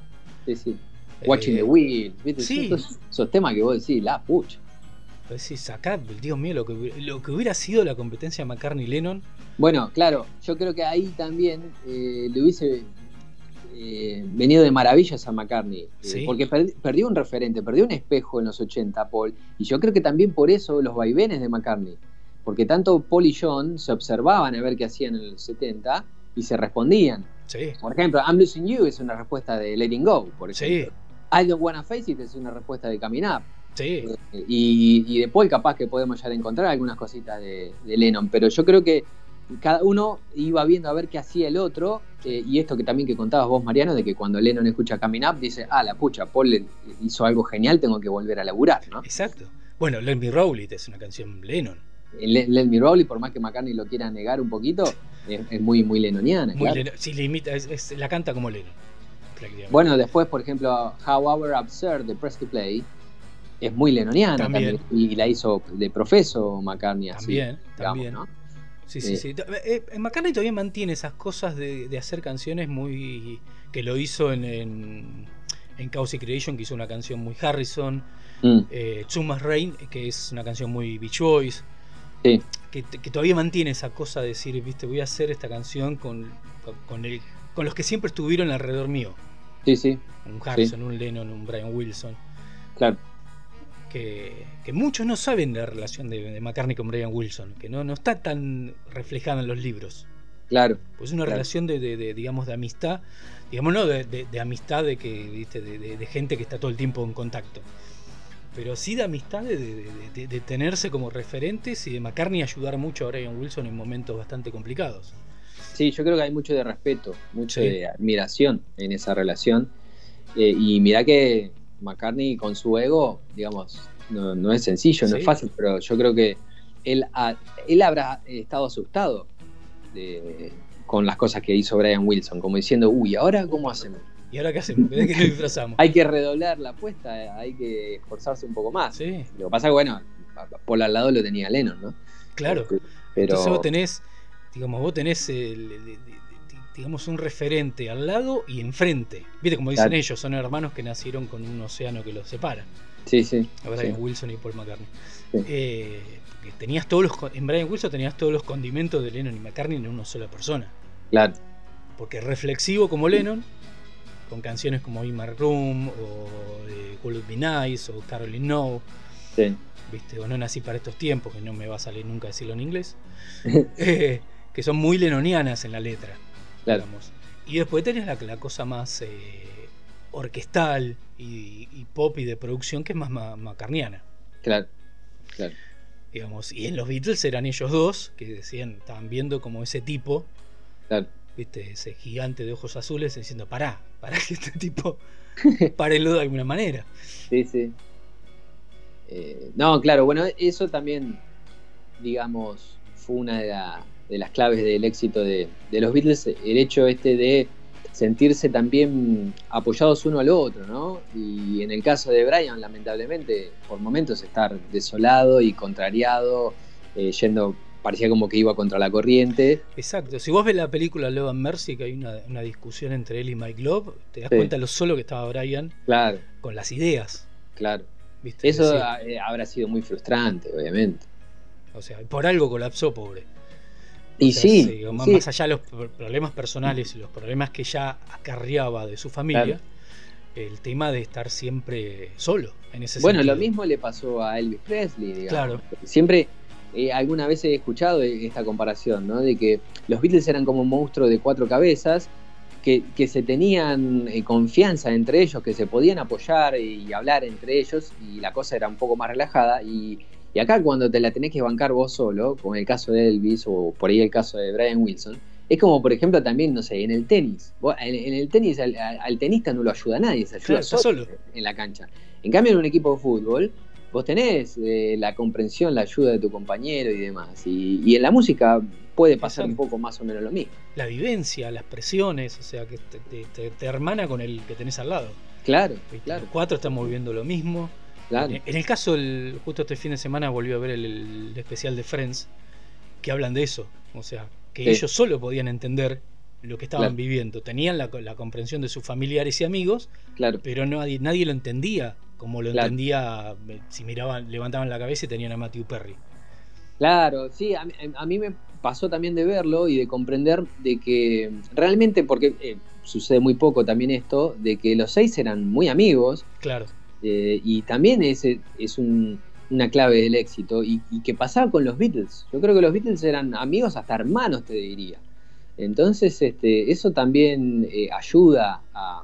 Sí, sí. Watching the eh, ¿viste? Sí. Esos, temas que vos decís, la pucha decís, acá, Dios mío, lo que, lo que hubiera sido la competencia McCartney-Lennon. Bueno, claro, yo creo que ahí también eh, le hubiese eh, venido de maravillas a McCartney. Eh, porque perdió un referente, perdió un espejo en los 80, Paul. Y yo creo que también por eso los vaivenes de McCartney. Porque tanto Paul y John se observaban a ver qué hacían en el 70 y se respondían. Por ejemplo, I'm Losing You es una respuesta de Letting Go, por ejemplo. I Don't Wanna Face It es una respuesta de Coming Up. Sí. Y, y, después capaz que podemos ya encontrar algunas cositas de, Lennon, pero yo creo que cada uno iba viendo a ver qué hacía el otro, eh, y esto que también que contabas vos, Mariano, de que cuando Lennon escucha Coming Up, dice, ah, la pucha, Paul hizo algo genial, tengo que volver a laburar, ¿no? Exacto. Bueno, Let Me Roll It es una canción Lennon. Roll It, por más que McCartney lo quiera negar un poquito, es, muy, muy lennoniana. Muy sí, le imita, la canta como Lennon. Bueno, después, por ejemplo, However Absurd de Press to Play es muy lenoniana también. y la hizo de profeso McCartney así. También, también. Sí, sí, sí. Eh, eh, McCartney todavía mantiene esas cosas de, hacer canciones muy. que lo hizo en, en, en Creation, que hizo una canción muy Harrison. Mm. Eh, Rain, que es una canción muy Beach Boys. Sí. Que, todavía mantiene esa cosa de decir, viste, voy a hacer esta canción con, con, el, con los que siempre estuvieron alrededor mío. Sí, sí. Un Harrison, un Lennon, un Brian Wilson. Claro que, muchos no saben de la relación de, McCartney con Brian Wilson, que no, no está tan reflejada en los libros. Claro. Pues es una relación de, digamos, de amistad, digamos, no de, amistad de que, ¿viste? De, gente que está todo el tiempo en contacto. Pero sí de amistad, de, tenerse como referentes y de McCartney ayudar mucho a Brian Wilson en momentos bastante complicados. Sí, yo creo que hay mucho de respeto, mucho de admiración en esa relación. Eh, y mira que McCartney con su ego, digamos, no, es sencillo, no es fácil, pero yo creo que él, él habrá estado asustado con las cosas que hizo Brian Wilson, como diciendo, uy, ¿ahora cómo hacemos? ¿Y ahora qué hacemos? ¿De qué nos *laughs* disfrazamos? hay que redoblar la apuesta, hay que esforzarse un poco más. Sí. Lo que pasa es que, bueno, por al lado lo tenía Lennon, ¿no? Claro. Pero... Entonces vos tenés, digamos, vos tenés el, digamos, un referente al lado y enfrente. Viste, como dicen ellos, son hermanos que nacieron con un océano que los separa. Sí, sí. Brian Wilson y Paul McCartney. Eh, tenías todos los, en Brian Wilson tenías todos los condimentos de Lennon y McCartney en una sola persona. Claro. Porque reflexivo como Lennon, con canciones como In My Room, o Could Be Nice, o Caroline No. Sí. ¿Viste? O No Nací para estos tiempos, que no me va a salir nunca decirlo en inglés. *laughs* Eh, que son muy lenonianas en la letra. Y después tenés la, cosa más eh, orquestal y, pop y de producción que es más macarniana. Claro, claro. Digamos, y en los Beatles eran ellos dos que decían, estaban viendo como ese tipo, claro. ¿viste? ese gigante de ojos azules diciendo, pará, pará que este tipo *laughs* parelo de alguna manera. Sí, sí. Eh, no, claro, bueno, eso también, digamos, fue una de, las de las claves del éxito de, los Beatles, el hecho este de sentirse también apoyados uno al otro, ¿no? Y en el caso de Brian, lamentablemente, por momentos estar desolado y contrariado, eh, yendo, parecía como que iba contra la corriente. Exacto, si vos ves la película Love and Mercy, que hay una, discusión entre él y Mike Love, te das cuenta lo solo que estaba Brian claro. con las ideas. Claro. Eso eh, habrá sido muy frustrante, obviamente. O sea, por algo colapsó, pobre. Y sí, más, allá de los problemas personales y los problemas que ya acarreaba de su familia, el tema de estar siempre solo en ese Bueno, lo mismo le pasó a Elvis Presley, digamos. Claro. Siempre, eh, alguna vez he escuchado esta comparación, ¿no? De que los Beatles eran como un monstruo de cuatro cabezas, que, que se tenían eh, confianza entre ellos, que se podían apoyar y hablar entre ellos, y la cosa era un poco más relajada, y y acá cuando te la tenés que bancar vos solo, como en el caso de Elvis o por ahí el caso de Brian Wilson, es como por ejemplo también, no sé, en el tenis. en, el tenis al, tenista no lo ayuda nadie, se ayuda solo, en la cancha. En cambio en un equipo de fútbol, vos tenés eh, la comprensión, la ayuda de tu compañero y demás. Y, en la música puede pasar un poco más o menos lo mismo. La vivencia, las presiones, o sea, que te, hermana con el que tenés al lado. Claro, claro. Los cuatro estamos viviendo lo mismo. En, el caso, el, justo este fin de semana volvió a ver el, especial de Friends, que hablan de eso. O sea, que ellos solo podían entender lo que estaban viviendo. Tenían la, comprensión de sus familiares y amigos, claro. pero nadie, nadie lo entendía como lo entendía eh, si miraban, levantaban la cabeza y tenían a Matthew Perry. Claro, sí, a, mí me pasó también de verlo y de comprender de que realmente, porque eh, sucede muy poco también esto, de que los seis eran muy amigos. Claro. Eh, y también ese es una clave del éxito. Y, que pasaba con los Beatles. Yo creo que los Beatles eran amigos, hasta hermanos, te diría. Entonces, este, eso también eh, ayuda a,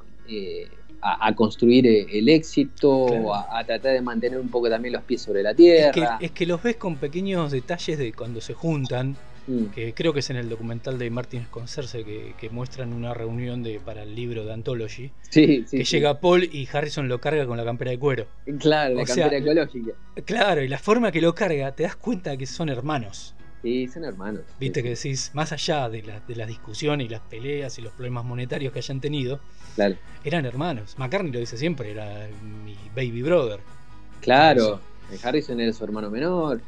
eh, construir el éxito, a, tratar de mantener un poco también los pies sobre la tierra. es que los ves con pequeños detalles de cuando se juntan Mm. que creo que es en el documental de Martin Scorsese que, que muestran una reunión de, para el libro de Anthology. *laughs* que llega Paul y Harrison lo carga con la campera de cuero. Claro, la campera ecológica. Claro, y la forma que lo carga, te das cuenta que son hermanos. Sí, son hermanos. Viste que decís, más allá de la, de la discusión y las peleas y los problemas monetarios que hayan tenido, eran hermanos. McCartney lo dice siempre, era mi baby brother. Claro, Harrison era su hermano menor.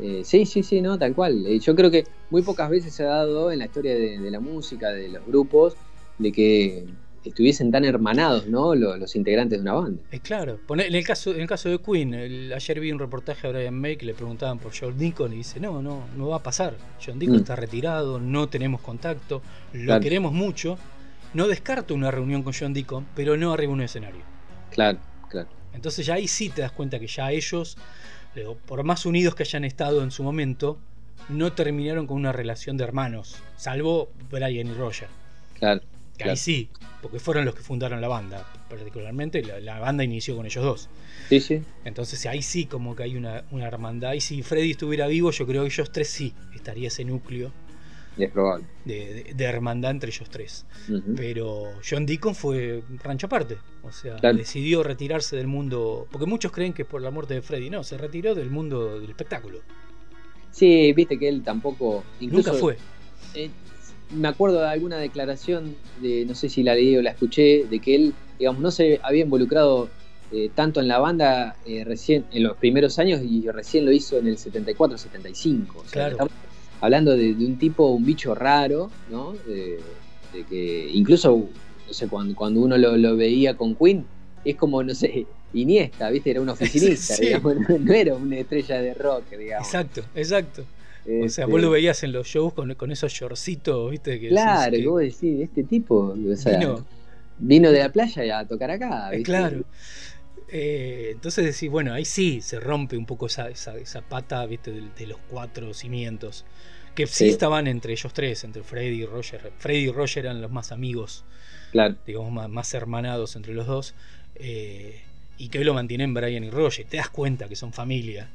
Eh, sí, sí, sí, no, tal cual. Eh, yo creo que muy pocas veces se ha dado en la historia de, la música, de los grupos, de que estuviesen tan hermanados, ¿no? Los, integrantes de una banda. Es claro. En el caso, en el caso de Queen, ayer vi un reportaje a Brian May que le preguntaban por John Deacon y dice, no, no, no va a pasar. John Deacon mm. está retirado, no tenemos contacto, lo queremos mucho. No descarto una reunión con John Deacon, pero no arriba un escenario. Claro, claro. Entonces ya ahí sí te das cuenta que ya ellos por más unidos que hayan estado en su momento, no terminaron con una relación de hermanos, salvo Brian y Roger. Claro. Ahí sí, porque fueron los que fundaron la banda, particularmente la, banda inició con ellos dos. Sí, sí. Entonces ahí sí como que hay una, una hermandad. Y si Freddy estuviera vivo, yo creo que ellos tres sí estaría ese núcleo es probable. De, hermandad entre ellos tres. Pero John Deacon fue rancho aparte. O sea, decidió retirarse del mundo. Porque muchos creen que es por la muerte de Freddy. No, se retiró del mundo del espectáculo. Sí, viste que él tampoco. Nunca fue. Eh, me acuerdo de alguna declaración, de no sé si la leí o la escuché, de que él, digamos, no se había involucrado eh, tanto en la banda eh, recién en los primeros años y recién lo hizo en el 74-75. O sea, claro hablando de, un tipo, un bicho raro, ¿no? De, que incluso, no sé, cuando, cuando uno lo, veía con Queen, es como, no sé, Iniesta, ¿viste? Era un oficinista, *laughs* digamos, *laughs* no, era una estrella de rock, digamos. Exacto, exacto. O sea, vos lo este veías en los shows con, con esos shortcitos, ¿viste? Que claro, que... vos decís, este tipo, o sea, vino, vino de la playa a tocar acá, ¿viste? Claro. Eh, entonces decís, bueno, ahí sí se rompe un poco esa, esa, pata ¿viste? De, los cuatro cimientos. Que sí, estaban entre ellos tres, entre Freddy y Roger. Freddy y Roger eran los más amigos, claro. digamos, más, hermanados entre los dos. Eh, y que hoy lo mantienen Brian y Roger. Te das cuenta que son familia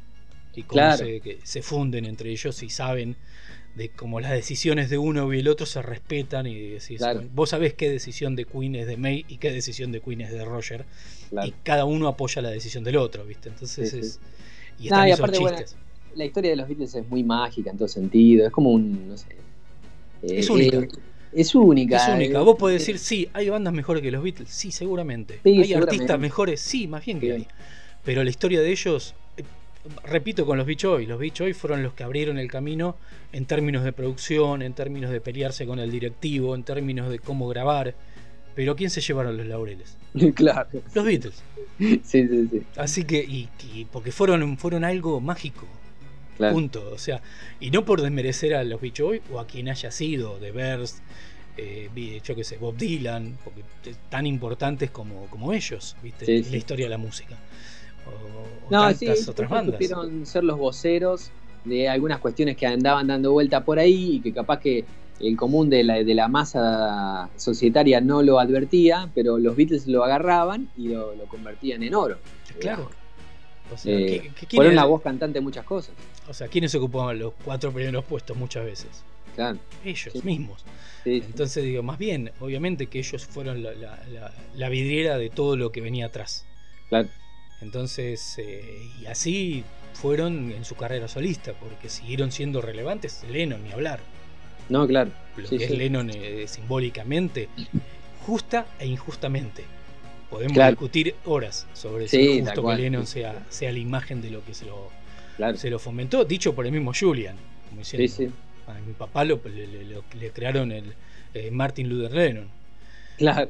y cómo se, que se funden entre ellos y saben de cómo las decisiones de uno y el otro se respetan y decís, vos sabés qué decisión de Queen es de May y qué decisión de Queen es de Roger y cada uno apoya la decisión del otro, ¿viste? Entonces es... Y están esos chistes. la historia de los Beatles es muy mágica en todo sentido, es como un, no sé... es eh, única. Eh, es única. Es única. Vos podés decir, sí, hay bandas mejores que los Beatles. Sí, seguramente. hay artistas mejores. Sí, más bien que hay. Pero la historia de ellos repito con los Beach Boys, los Beach Boys fueron los que abrieron el camino en términos de producción, en términos de pelearse con el directivo, en términos de cómo grabar. Pero ¿quién se llevaron los laureles? *laughs* claro. Los Beatles. Sí, sí, sí. Así que, y, porque fueron, fueron algo mágico. Punto. O sea, y no por desmerecer a los Beach Boys o a quien haya sido, de Verst, eh, yo qué sé, Bob Dylan, porque tan importantes como, como ellos, ¿viste? en la historia de la música no, sí, otras bandas. supieron ser los voceros de algunas cuestiones que andaban dando vuelta por ahí y que capaz que el común de la, de la masa societaria no lo advertía, pero los Beatles lo agarraban y lo, convertían en oro. Claro. O sea, eh, fueron la voz cantante de muchas cosas. O sea, ¿quiénes ocupaban los cuatro primeros puestos muchas veces? Claro. Ellos mismos. Entonces digo, más bien, obviamente que ellos fueron la, la, vidriera de todo lo que venía atrás. Claro. Entonces, eh, y así fueron en su carrera solista, porque siguieron siendo relevantes. Lennon, ni hablar. No, claro. Lo que es Lennon eh, simbólicamente, justa e injustamente. Podemos discutir horas sobre si es justo que Lennon sea, sea la imagen de lo que se lo, se lo fomentó, dicho por el mismo Julian. Como diciendo, a mi papá lo, le, crearon el eh, Martin Luther Lennon. Claro.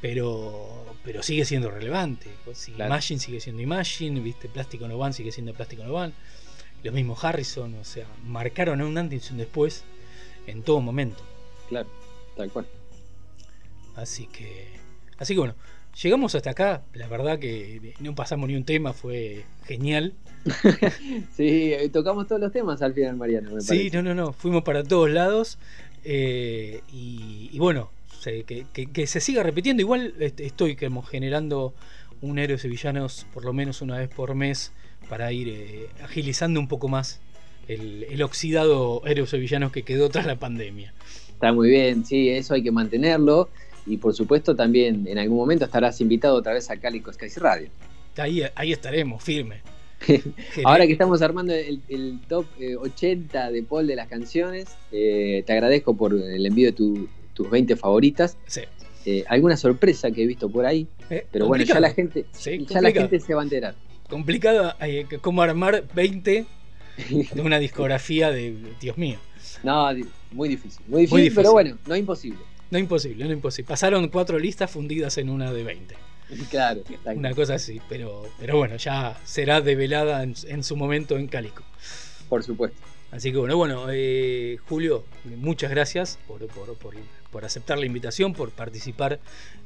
Pero pero sigue siendo relevante. Imagine sigue siendo Imagine, viste, Plástico No Van sigue siendo Plástico No Van. Lo mismo Harrison, o sea, marcaron un antes y un después en todo momento. Claro, tal cual. Así que, así que bueno, llegamos hasta acá. La verdad que no pasamos ni un tema, fue genial. *laughs* sí, tocamos todos los temas al final, Mariano. sí, no, no, no, fuimos para todos lados. Eh, y bueno, que, se siga repitiendo. Igual este, estoy como generando un héroe de villanos por lo menos una vez por mes para ir eh, agilizando un poco más el, oxidado héroes de villanos que quedó tras la pandemia. Está muy bien, sí, eso hay que mantenerlo. Y por supuesto también en algún momento estarás invitado otra vez a Cálico Skies Radio. Ahí, ahí estaremos, firme. *laughs* Ahora que estamos armando el, top 80 eh, de Paul de las canciones, eh, te agradezco por el envío de tus 20 favoritas. Sí. Eh, alguna sorpresa que he visto por ahí, pero bueno, ya la gente, ya la gente se va a enterar. Complicado cómo armar 20 *laughs* de una discografía de Dios mío. No, muy difícil, muy difícil, pero bueno, no imposible. No imposible, no imposible. Pasaron cuatro listas fundidas en una de 20. *laughs* Claro, una cosa así, pero, pero bueno, ya será develada en, su momento en Cálico. Por supuesto. Así que bueno, bueno, eh, Julio, muchas gracias por, por, aceptar la invitación, por participar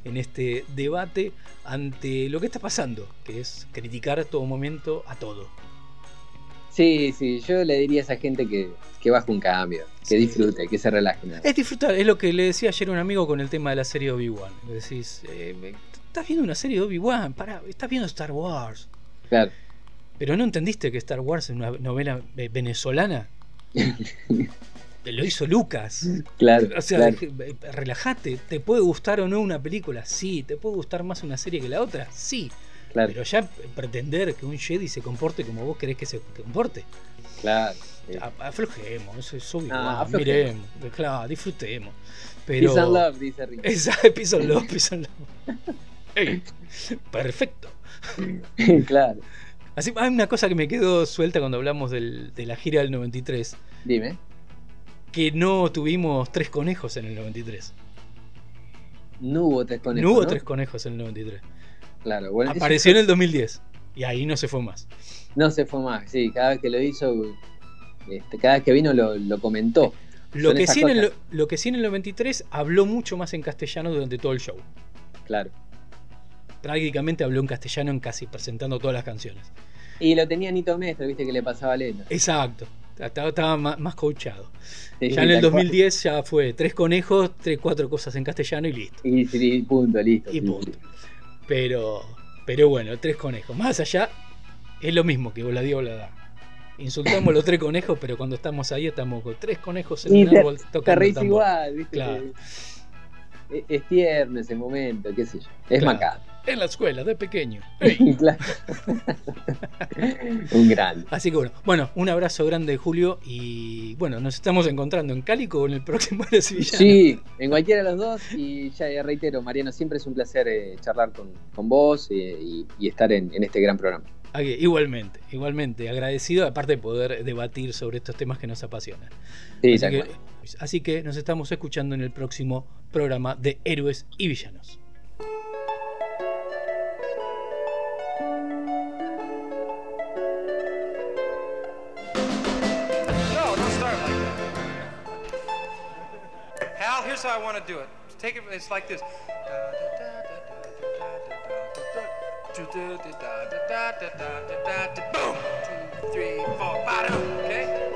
en este debate ante lo que está pasando, que es criticar a todo momento a todo. Sí, sí, yo le diría a esa gente que, que baje un cambio, que disfrute, que se relaje. Es disfrutar, es lo que le decía ayer a un amigo con el tema de la serie Obi-Wan. Decís, eh, estás viendo una serie de Obi-Wan, estás viendo Star Wars. Claro. Pero no entendiste que Star Wars es una novela venezolana. *laughs* Lo hizo Lucas. Claro. O sea, relájate. ¿Te puede gustar o no una película? Sí. ¿Te puede gustar más una serie que la otra? Sí. Claro. Pero ya pretender que un Jedi se comporte como vos querés que se comporte. Claro. Aflojemos, eso es obvio. Ah, miremos, claro, disfrutemos. Pero... Peace and love, dice Rick. *laughs* Exacto, peace and love, peace and love. *laughs* perfecto. claro. Así, hay una cosa que me quedó suelta cuando hablamos del, de la gira del 93. Dime. Que no tuvimos tres conejos en el 93. No hubo tres conejos. No hubo tres conejos en el 93. Claro, bueno. Apareció en el 2010. Y ahí no se fue más. No se fue más, sí. Cada vez que lo hizo, este, cada vez que vino lo, comentó. Lo que, sí en el, lo que sí en el 93 habló mucho más en castellano durante todo el show. Claro. Trágicamente habló en castellano en casi presentando todas las canciones. Y lo tenía Nito Mestre, viste que le pasaba lento. Exacto. Estaba, más, coachado. ya en el 2010 ya fue tres conejos, tres, cuatro cosas en castellano y listo. Y, punto, listo. Y punto. Pero, pero bueno, tres conejos. Más allá, es lo mismo que la da. Insultamos los tres conejos, pero cuando estamos ahí estamos con tres conejos en un árbol tocando. Te igual, ¿viste? Es, tierno ese momento, qué sé yo. Es macabro en la escuela de pequeño. *laughs* un gran. Así que bueno, bueno, un abrazo grande Julio y bueno, nos estamos encontrando en Cálico en el próximo de Sí, en cualquiera de los dos y ya reitero, Mariano, siempre es un placer eh, charlar con, vos eh, y, estar en, este gran programa. igualmente, igualmente, agradecido aparte de poder debatir sobre estos temas que nos apasionan. así que nos estamos escuchando en el próximo programa de Héroes y Villanos. Here's how I want to do it. Take it. It's like this. Boom. Two, three, four, bottom.